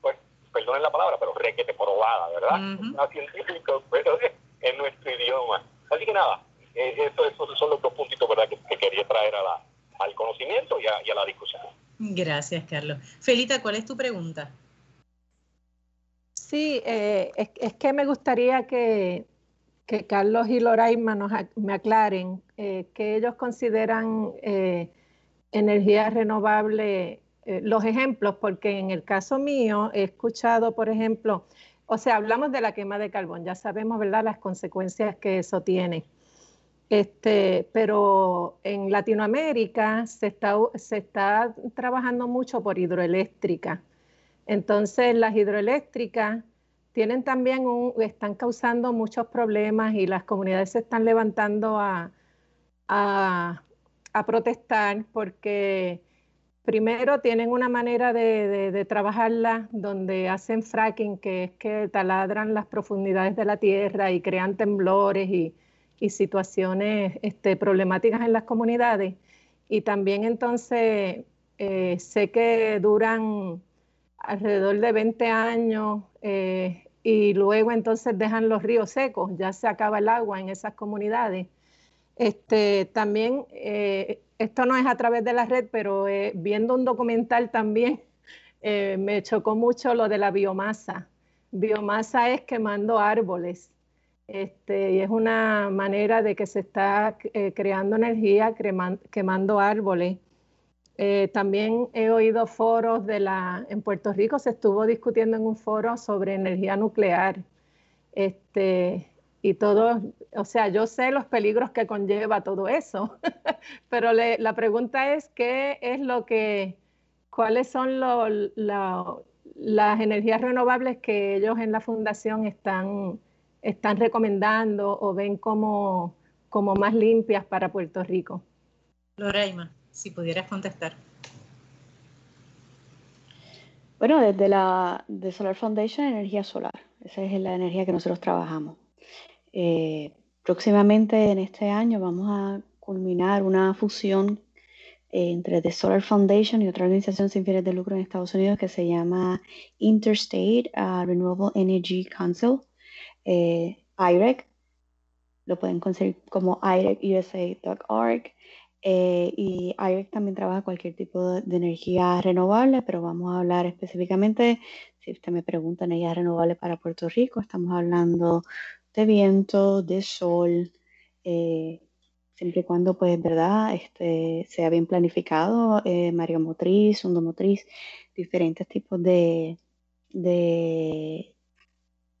pues, perdonen la palabra, pero requete probada, ¿verdad? Uh científico, pero en nuestro idioma. Así que nada, eh, esos son los dos puntitos, ¿verdad?, que, quería traer a la, al conocimiento y a, y a la discusión. Gracias, Carlos. Felita, ¿cuál es tu pregunta? Sí, eh, es, que me gustaría que, Carlos y Loraima nos, me aclaren eh, que ellos consideran eh, energía renovable, los ejemplos, porque en el caso mío he escuchado, por ejemplo, o sea, hablamos de la quema de carbón, ya sabemos, ¿verdad?, las consecuencias que eso tiene. Este, pero en Latinoamérica se está, se está trabajando mucho por hidroeléctrica. Entonces, las hidroeléctricas tienen también un, están causando muchos problemas y las comunidades se están levantando a, a, protestar porque primero tienen una manera de, de, trabajarla donde hacen fracking, que es que taladran las profundidades de la tierra y crean temblores y, y situaciones este, problemáticas en las comunidades. Y también entonces eh, sé que duran alrededor de 20 años eh, y luego entonces dejan los ríos secos, ya se acaba el agua en esas comunidades. Este, también, eh, esto no es a través de la red, pero viendo un documental también, *laughs* me chocó mucho lo de la biomasa. Biomasa es quemando árboles. Este, y es una manera de que se está creando energía quemando árboles. Eh, también he oído foros de la, en Puerto Rico se estuvo discutiendo en un foro sobre energía nuclear. Este, y todo, o sea, yo sé los peligros que conlleva todo eso, *laughs* pero la pregunta es, ¿qué es lo que, cuáles son las energías renovables que ellos en la fundación están, están recomendando o ven como, como más limpias para Puerto Rico? Loreima si pudieras contestar. Bueno, desde la Solar Foundation, energía solar. Esa es la energía que nosotros trabajamos. Eh, próximamente en este año vamos a culminar una fusión eh, entre The Solar Foundation y otra organización sin fines de lucro en Estados Unidos que se llama Interstate Renewable Energy Council, eh, IREC. Lo pueden conseguir como irecusa.org. Eh, y IREC también trabaja cualquier tipo de, energía renovable, pero vamos a hablar específicamente, si usted me pregunta, energía renovable para Puerto Rico, estamos hablando de viento, de sol, eh, siempre y cuando, pues, ¿verdad? Este, sea bien planificado, eh, mareomotriz, hundomotriz, diferentes tipos de, de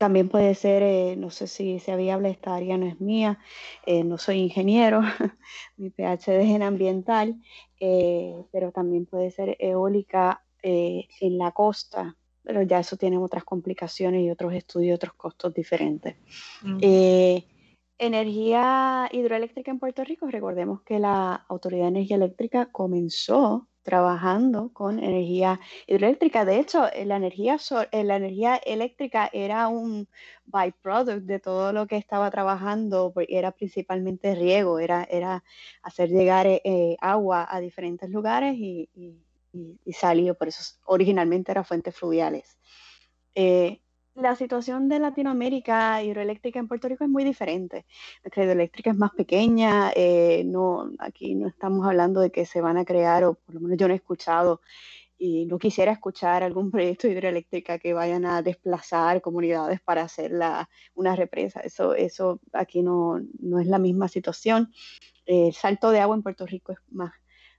también puede ser, eh, no sé si sea viable, esta área no es mía, eh, no soy ingeniero, *laughs* mi PhD es en ambiental, eh, pero también puede ser eólica en la costa, pero ya eso tiene otras complicaciones y otros estudios, otros costos diferentes. energía hidroeléctrica en Puerto Rico, recordemos que la Autoridad de Energía Eléctrica comenzó trabajando con energía hidroeléctrica. De hecho, eh, la energía, eh, la energía eléctrica era un byproduct de todo lo que estaba trabajando, era principalmente riego, era, era hacer llegar eh, agua a diferentes lugares y, y, por eso originalmente eran fuentes fluviales la situación de Latinoamérica hidroeléctrica en Puerto Rico es muy diferente. La hidroeléctrica es más pequeña, eh, no, aquí no estamos hablando de que se van a crear, o por lo menos yo no he escuchado, y no quisiera escuchar algún proyecto hidroeléctrica que vayan a desplazar comunidades para hacer la, una represa. Eso, eso aquí no, no es la misma situación. el salto de agua en Puerto Rico es más,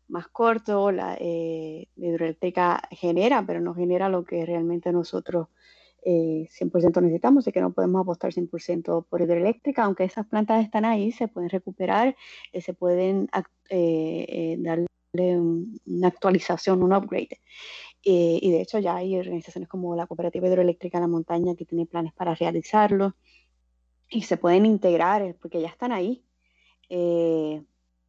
más corto, la, eh, hidroeléctrica genera, pero no genera lo que realmente nosotros 100% eh, necesitamos y que no podemos apostar 100% por hidroeléctrica, aunque esas plantas están ahí, se pueden recuperar, eh, se pueden eh, darle una actualización, un upgrade. y de hecho ya hay organizaciones como la Cooperativa Hidroeléctrica de la Montaña que tiene planes para realizarlo y se pueden integrar porque ya están ahí.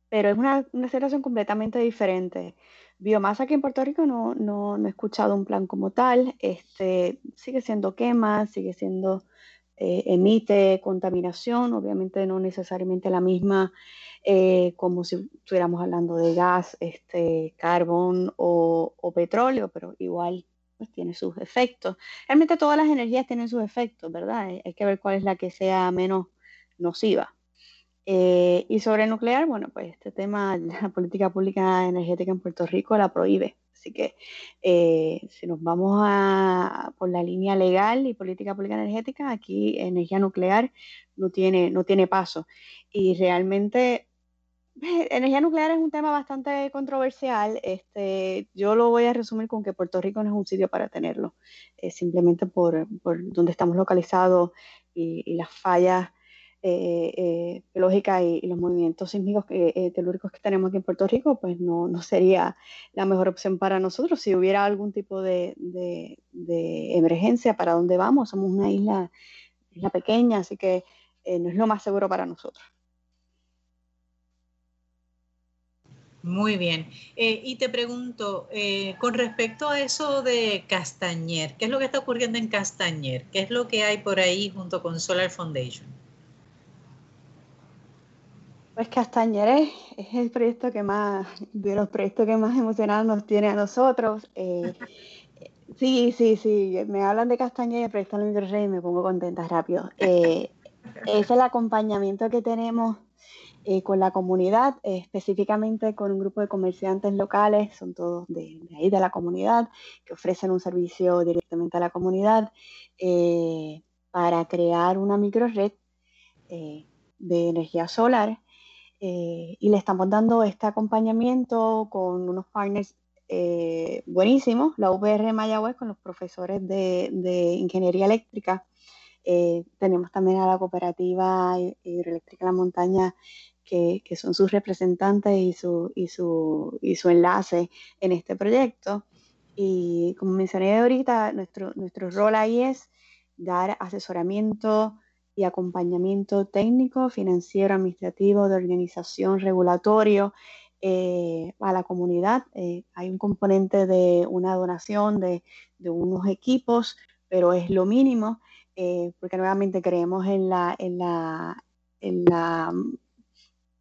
Pero es una, una situación completamente diferente. Biomasa aquí en Puerto Rico no, no, he escuchado un plan como tal. Este, sigue siendo quema, sigue siendo, eh, emite contaminación, obviamente no necesariamente la misma eh, como si estuviéramos hablando de gas, este, carbón o, petróleo, pero igual pues tiene sus efectos. Realmente todas las energías tienen sus efectos, ¿verdad? Hay que ver cuál es la que sea menos nociva. Eh, y sobre nuclear, bueno, pues este tema, *laughs* la política pública energética en Puerto Rico la prohíbe. Así que eh, si nos vamos a, por la línea legal y política pública energética, aquí energía nuclear no tiene, no tiene paso. Y realmente *laughs* energía nuclear es un tema bastante controversial. Este, yo lo voy a resumir con que Puerto Rico no es un sitio para tenerlo, eh, simplemente por, por donde estamos localizados y, y las fallas eh, eh, y, los movimientos sísmicos eh, telúricos que tenemos aquí en Puerto Rico, pues no, no, sería la mejor opción para nosotros. Si hubiera algún tipo de, emergencia, ¿para dónde vamos? Somos una isla, pequeña, así que eh, no es lo más seguro para nosotros. Muy bien. y te pregunto, con respecto a eso de Castañer, ¿qué es lo que está ocurriendo en Castañer? ¿Qué es lo que hay por ahí junto con Solar Foundation? Pues Castañeres es el proyecto que más, de los proyectos que más emocionados nos tiene a nosotros. Eh, Sí, sí, sí. Me hablan de Castañeda, pero está el micro y me pongo contenta rápido. Eh, es el acompañamiento que tenemos eh, con la comunidad, específicamente con un grupo de comerciantes locales, son todos de, ahí de la comunidad, que ofrecen un servicio directamente a la comunidad eh, para crear una microred eh, de energía solar. Y le estamos dando este acompañamiento con unos partners buenísimos, la UPR Mayagüez, con los profesores de, de ingeniería eléctrica. tenemos también a la cooperativa hidroeléctrica La Montaña que, son sus representantes y su, y, su, y su enlace en este proyecto. Y como mencioné ahorita, nuestro, nuestro rol ahí es dar asesoramiento y acompañamiento técnico, financiero, administrativo, de organización, regulatorio eh, a la comunidad. Eh, hay un componente de una donación de, de, unos equipos, pero es lo mínimo, eh, porque nuevamente creemos en la, en la, en la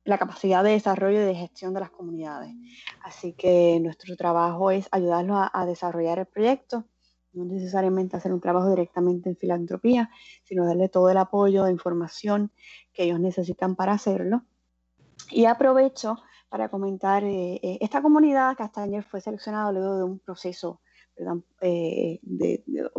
la capacidad de desarrollo y de gestión de las comunidades. Así que nuestro trabajo es ayudarlos a, desarrollar el proyecto, no necesariamente hacer un trabajo directamente en filantropía, sino darle todo el apoyo información que ellos necesitan para hacerlo. Y aprovecho para comentar, eh, eh, esta comunidad Castañer fue seleccionada luego de un proceso, eh,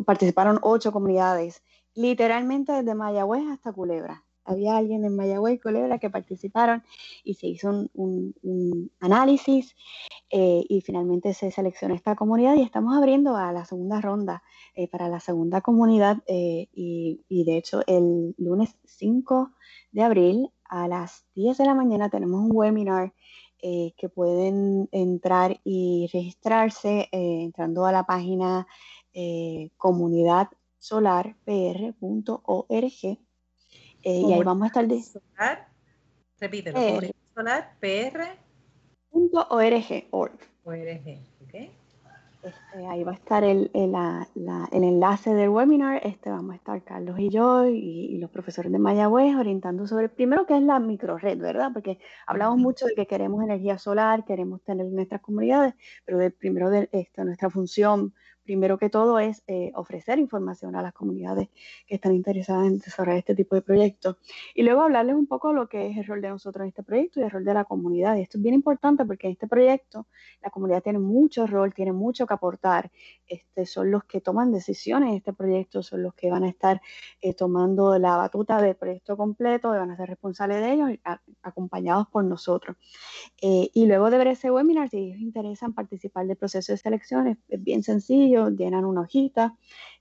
participaron ocho comunidades, literalmente desde Mayagüez hasta Culebra había alguien en Mayagüez, Culebra, que participaron y se hizo un, análisis eh, y finalmente se seleccionó esta comunidad y estamos abriendo a la segunda ronda eh, para la segunda comunidad eh, y, de hecho el lunes 5 de abril a las 10 de la mañana tenemos un webinar que pueden entrar y registrarse entrando a la página comunidadsolarpr.org eh, y ahí vamos a estar... De... Solar, repítelo, eh, solar, pr. .org, org. ORG, este, ahí va a estar el, el, la, el, enlace del webinar. Este, vamos a estar Carlos y yo y, los profesores de Mayagüez orientando sobre, primero, qué es la microred, ¿verdad? Porque hablamos mucho de que queremos energía solar, queremos tener nuestras comunidades, pero de, primero de esto, nuestra función primero que todo es eh, ofrecer información a las comunidades que están interesadas en desarrollar este tipo de proyectos. Y luego hablarles un poco lo que es el rol de nosotros en este proyecto y el rol de la comunidad. Y esto es bien importante porque en este proyecto la comunidad tiene mucho rol, tiene mucho que aportar. Este, son los que toman decisiones en este proyecto, son los que van a estar eh, tomando la batuta del proyecto completo van a ser responsables de ellos, acompañados por nosotros. Eh, y luego de ver ese webinar, si les interesan participar del proceso de selección, es bien sencillo llenan una hojita.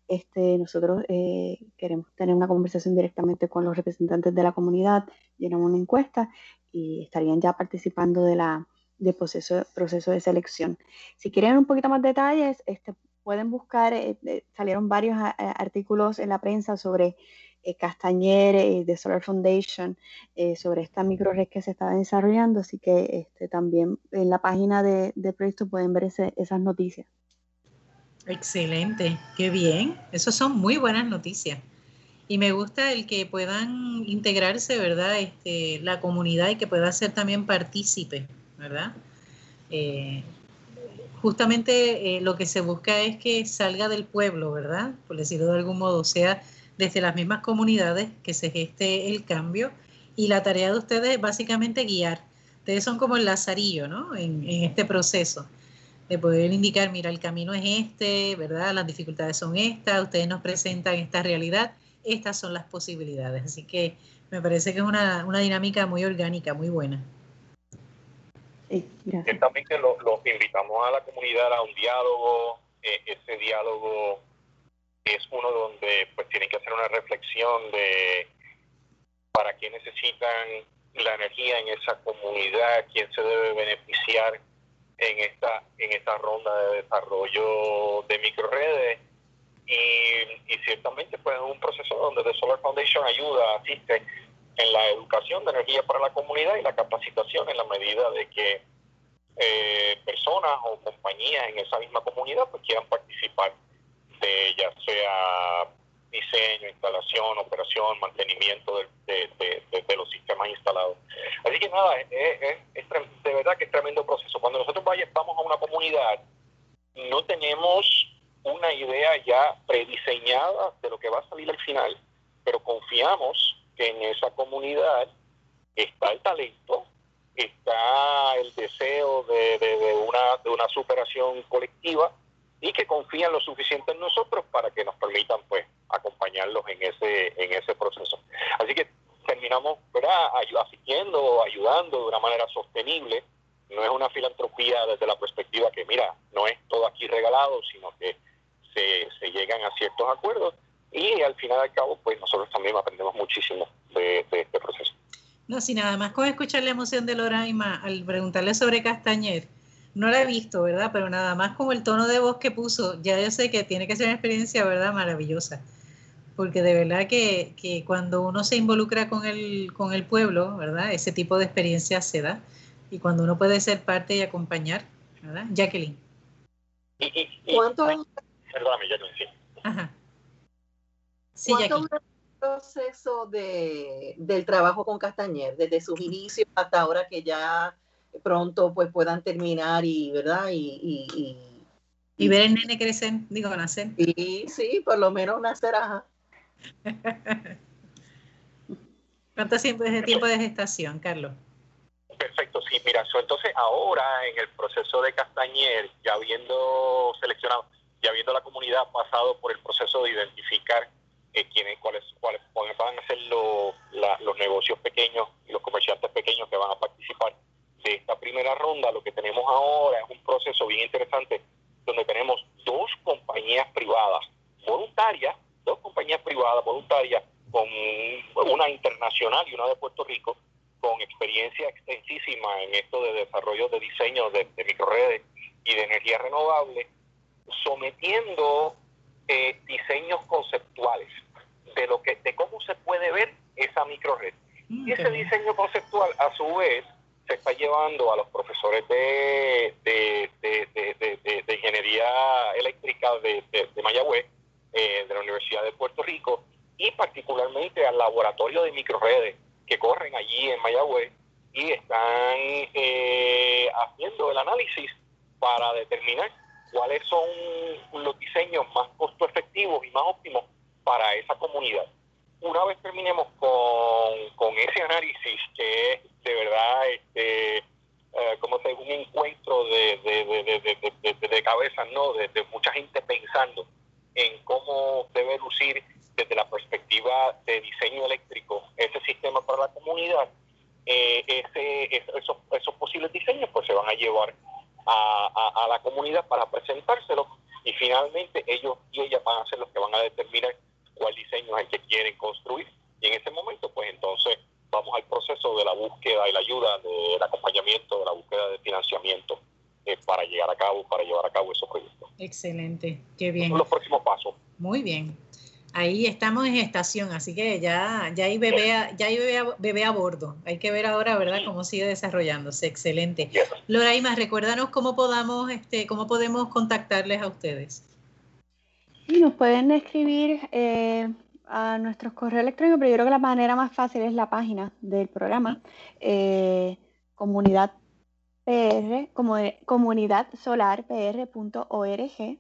Este, nosotros eh, queremos tener una conversación directamente con los representantes de la comunidad, llenan una encuesta y estarían ya participando de la, del proceso, proceso de selección. Si quieren un poquito más detalles, este, pueden buscar, eh, eh, salieron varios artículos en la prensa sobre Castañer y de Solar Foundation, sobre esta microred que se está desarrollando, así que este, también en la página de, de proyecto pueden ver esas noticias. Excelente, qué bien. Esas son muy buenas noticias. Y me gusta el que puedan integrarse, ¿verdad? Este, la comunidad y que pueda ser también partícipe, ¿verdad? Eh, justamente eh, lo que se busca es que salga del pueblo, ¿verdad? Por decirlo de algún modo, sea, desde las mismas comunidades que se geste el cambio. Y la tarea de ustedes es básicamente guiar. Ustedes son como el lazarillo, ¿no? en este proceso de poder indicar, mira, el camino es este, ¿verdad? Las dificultades son estas, ustedes nos presentan esta realidad, estas son las posibilidades. Así que me parece que es una, dinámica muy orgánica, muy buena. Sí, también que los invitamos a la comunidad a un diálogo, eh, ese diálogo es uno donde pues tienen que hacer una reflexión de para qué necesitan la energía en esa comunidad, quién se debe beneficiar en esta, en esta ronda de desarrollo de microredes. Y, y ciertamente pues es un proceso donde The Solar Foundation ayuda, asiste en la educación de energía para la comunidad y la capacitación en la medida de que eh, personas o compañías en esa misma comunidad pues quieran participar de ya sea diseño, instalación, operación, mantenimiento de, los sistemas instalados. Así que nada, es, es, de verdad que es tremendo proceso. Cuando nosotros vamos a una comunidad, no tenemos una idea ya prediseñada de lo que va a salir al final, pero confiamos que en esa comunidad está el talento, está el deseo de, de, una, de una superación colectiva y que confían lo suficiente en nosotros para que nos permitan pues acompañarlos en ese en ese proceso. Así que terminamos ¿verdad? asistiendo, ayudando de una manera sostenible. No es una filantropía desde la perspectiva que, mira, no es todo aquí regalado, sino que se, se llegan a ciertos acuerdos y al final al cabo, pues nosotros también aprendemos muchísimo de, este proceso. No, si nada más con escuchar la emoción de Loraima al preguntarle sobre Castañer, no la he visto, ¿verdad? Pero nada más como el tono de voz que puso, ya yo sé que tiene que ser una experiencia, ¿verdad? Maravillosa. Porque de verdad que, que cuando uno se involucra con el, con el pueblo, ¿verdad? Ese tipo de experiencia se da. Y cuando uno puede ser parte y acompañar, ¿verdad? Jacqueline. ¿Cuánto? Perdóname, Jacqueline, sí. Ajá. Sí, ¿Cuánto el proceso de, del trabajo con Castañer, desde sus inicios hasta ahora que ya pronto pues puedan terminar y, ¿verdad? Y, y, y, ver el nene crecer, digo, nacer. Y sí, por lo menos nacer, ajá. *laughs* ¿Cuánto tiempo es el tiempo de gestación, Carlos? Perfecto, sí, mira, entonces ahora en el proceso de Castañer, ya habiendo seleccionado, ya habiendo la comunidad pasado por el proceso de identificar eh, quiénes, cuáles, cuáles van a ser los negocios pequeños y los comerciantes pequeños que van a participar de esta primera ronda. Lo que tenemos ahora es un proceso bien interesante donde tenemos dos compañías privadas voluntarias, dos compañías privadas voluntarias con una internacional y una de Puerto Rico con experiencia extensísima en esto de desarrollo de diseño de, de microredes y de energía renovable, sometiendo eh, diseños conceptuales de lo que de cómo se puede ver esa microred. Mm, y ese diseño conceptual, a su vez, se está llevando a los profesores de, de, ingeniería eléctrica de, Mayagüez, eh, de la Universidad de Puerto Rico, y particularmente al laboratorio de microredes que corren allí en Mayagüez y están eh, haciendo el análisis para determinar cuáles son los diseños más costo efectivos y más óptimos para esa comunidad. Una vez terminemos con, ese análisis, que es de verdad, este, eh, como se un encuentro de, de, de, cabezas, ¿no? De, mucha gente pensando en cómo debe lucir desde la perspectiva de diseño eléctrico ese sistema para la comunidad, eh, ese, esos, esos posibles diseños pues se van a llevar a, a, la comunidad para presentárselo y finalmente ellos y ellas van a ser los que van a determinar cuál diseño es el que quieren construir. Y en ese momento, pues entonces vamos al proceso de la búsqueda y la ayuda, del acompañamiento, de la búsqueda de financiamiento eh, para llegar a cabo, para llevar a cabo esos proyectos. Excelente, qué bien. los próximos pasos. Muy bien. Ahí estamos en estación, así que ya, ya hay bebé a, ya hay bebé a, bebé a bordo. Hay que ver ahora, ¿verdad?, cómo sigue desarrollándose. Excelente. Loraima, recuérdanos cómo podamos, este, cómo podemos contactarles a ustedes. Sí, nos pueden escribir eh, a nuestros correos electrónicos, pero yo creo que la manera más fácil es la página del programa, eh, comunidad PR, como, comunidadsolarpr.org.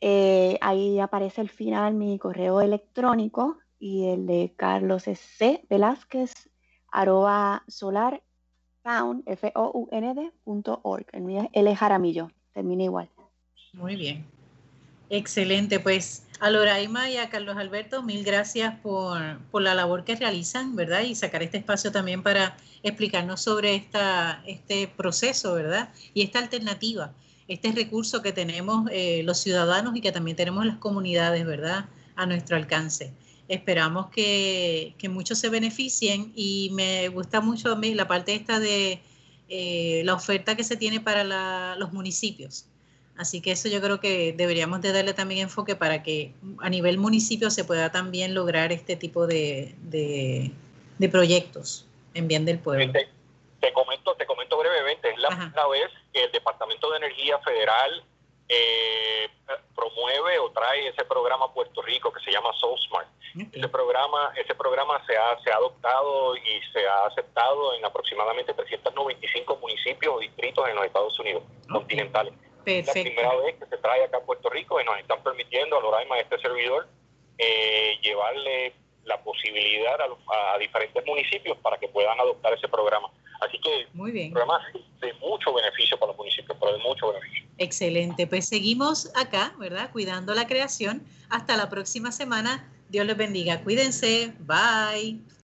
Eh, ahí aparece al final mi correo electrónico y el de Carlos C. Velázquez, arroba solar. El mío es L. Jaramillo, termina igual. Muy bien. Excelente, pues a Loraima y a Carlos Alberto, mil gracias por, la labor que realizan, ¿verdad? Y sacar este espacio también para explicarnos sobre esta, este proceso, ¿verdad? Y esta alternativa, este recurso que tenemos eh, los ciudadanos y que también tenemos las comunidades, ¿verdad? A nuestro alcance. Esperamos que, muchos se beneficien y me gusta mucho a mí la parte esta de eh, la oferta que se tiene para los municipios Así que eso yo creo que deberíamos de darle también enfoque para que a nivel municipio se pueda también lograr este tipo de, de, proyectos en bien del pueblo. Te, comento, te comento brevemente, es la primera vez que el Departamento de Energía Federal eh, promueve o trae ese programa a Puerto Rico que se llama SoulSmart. Ese programa, ese programa se ha, se ha adoptado y se ha aceptado en aproximadamente 395 municipios o distritos en los Estados Unidos continentales. La primera vez que se trae acá a Puerto Rico y nos están permitiendo a Loraima, este servidor, eh, llevarle la posibilidad a, diferentes municipios para que puedan adoptar ese programa. Así que Muy bien. programa de mucho beneficio para los municipios, pero de mucho beneficio. Excelente, pues seguimos acá, ¿verdad? Cuidando la creación. Hasta la próxima semana. Dios les bendiga. Cuídense. Bye.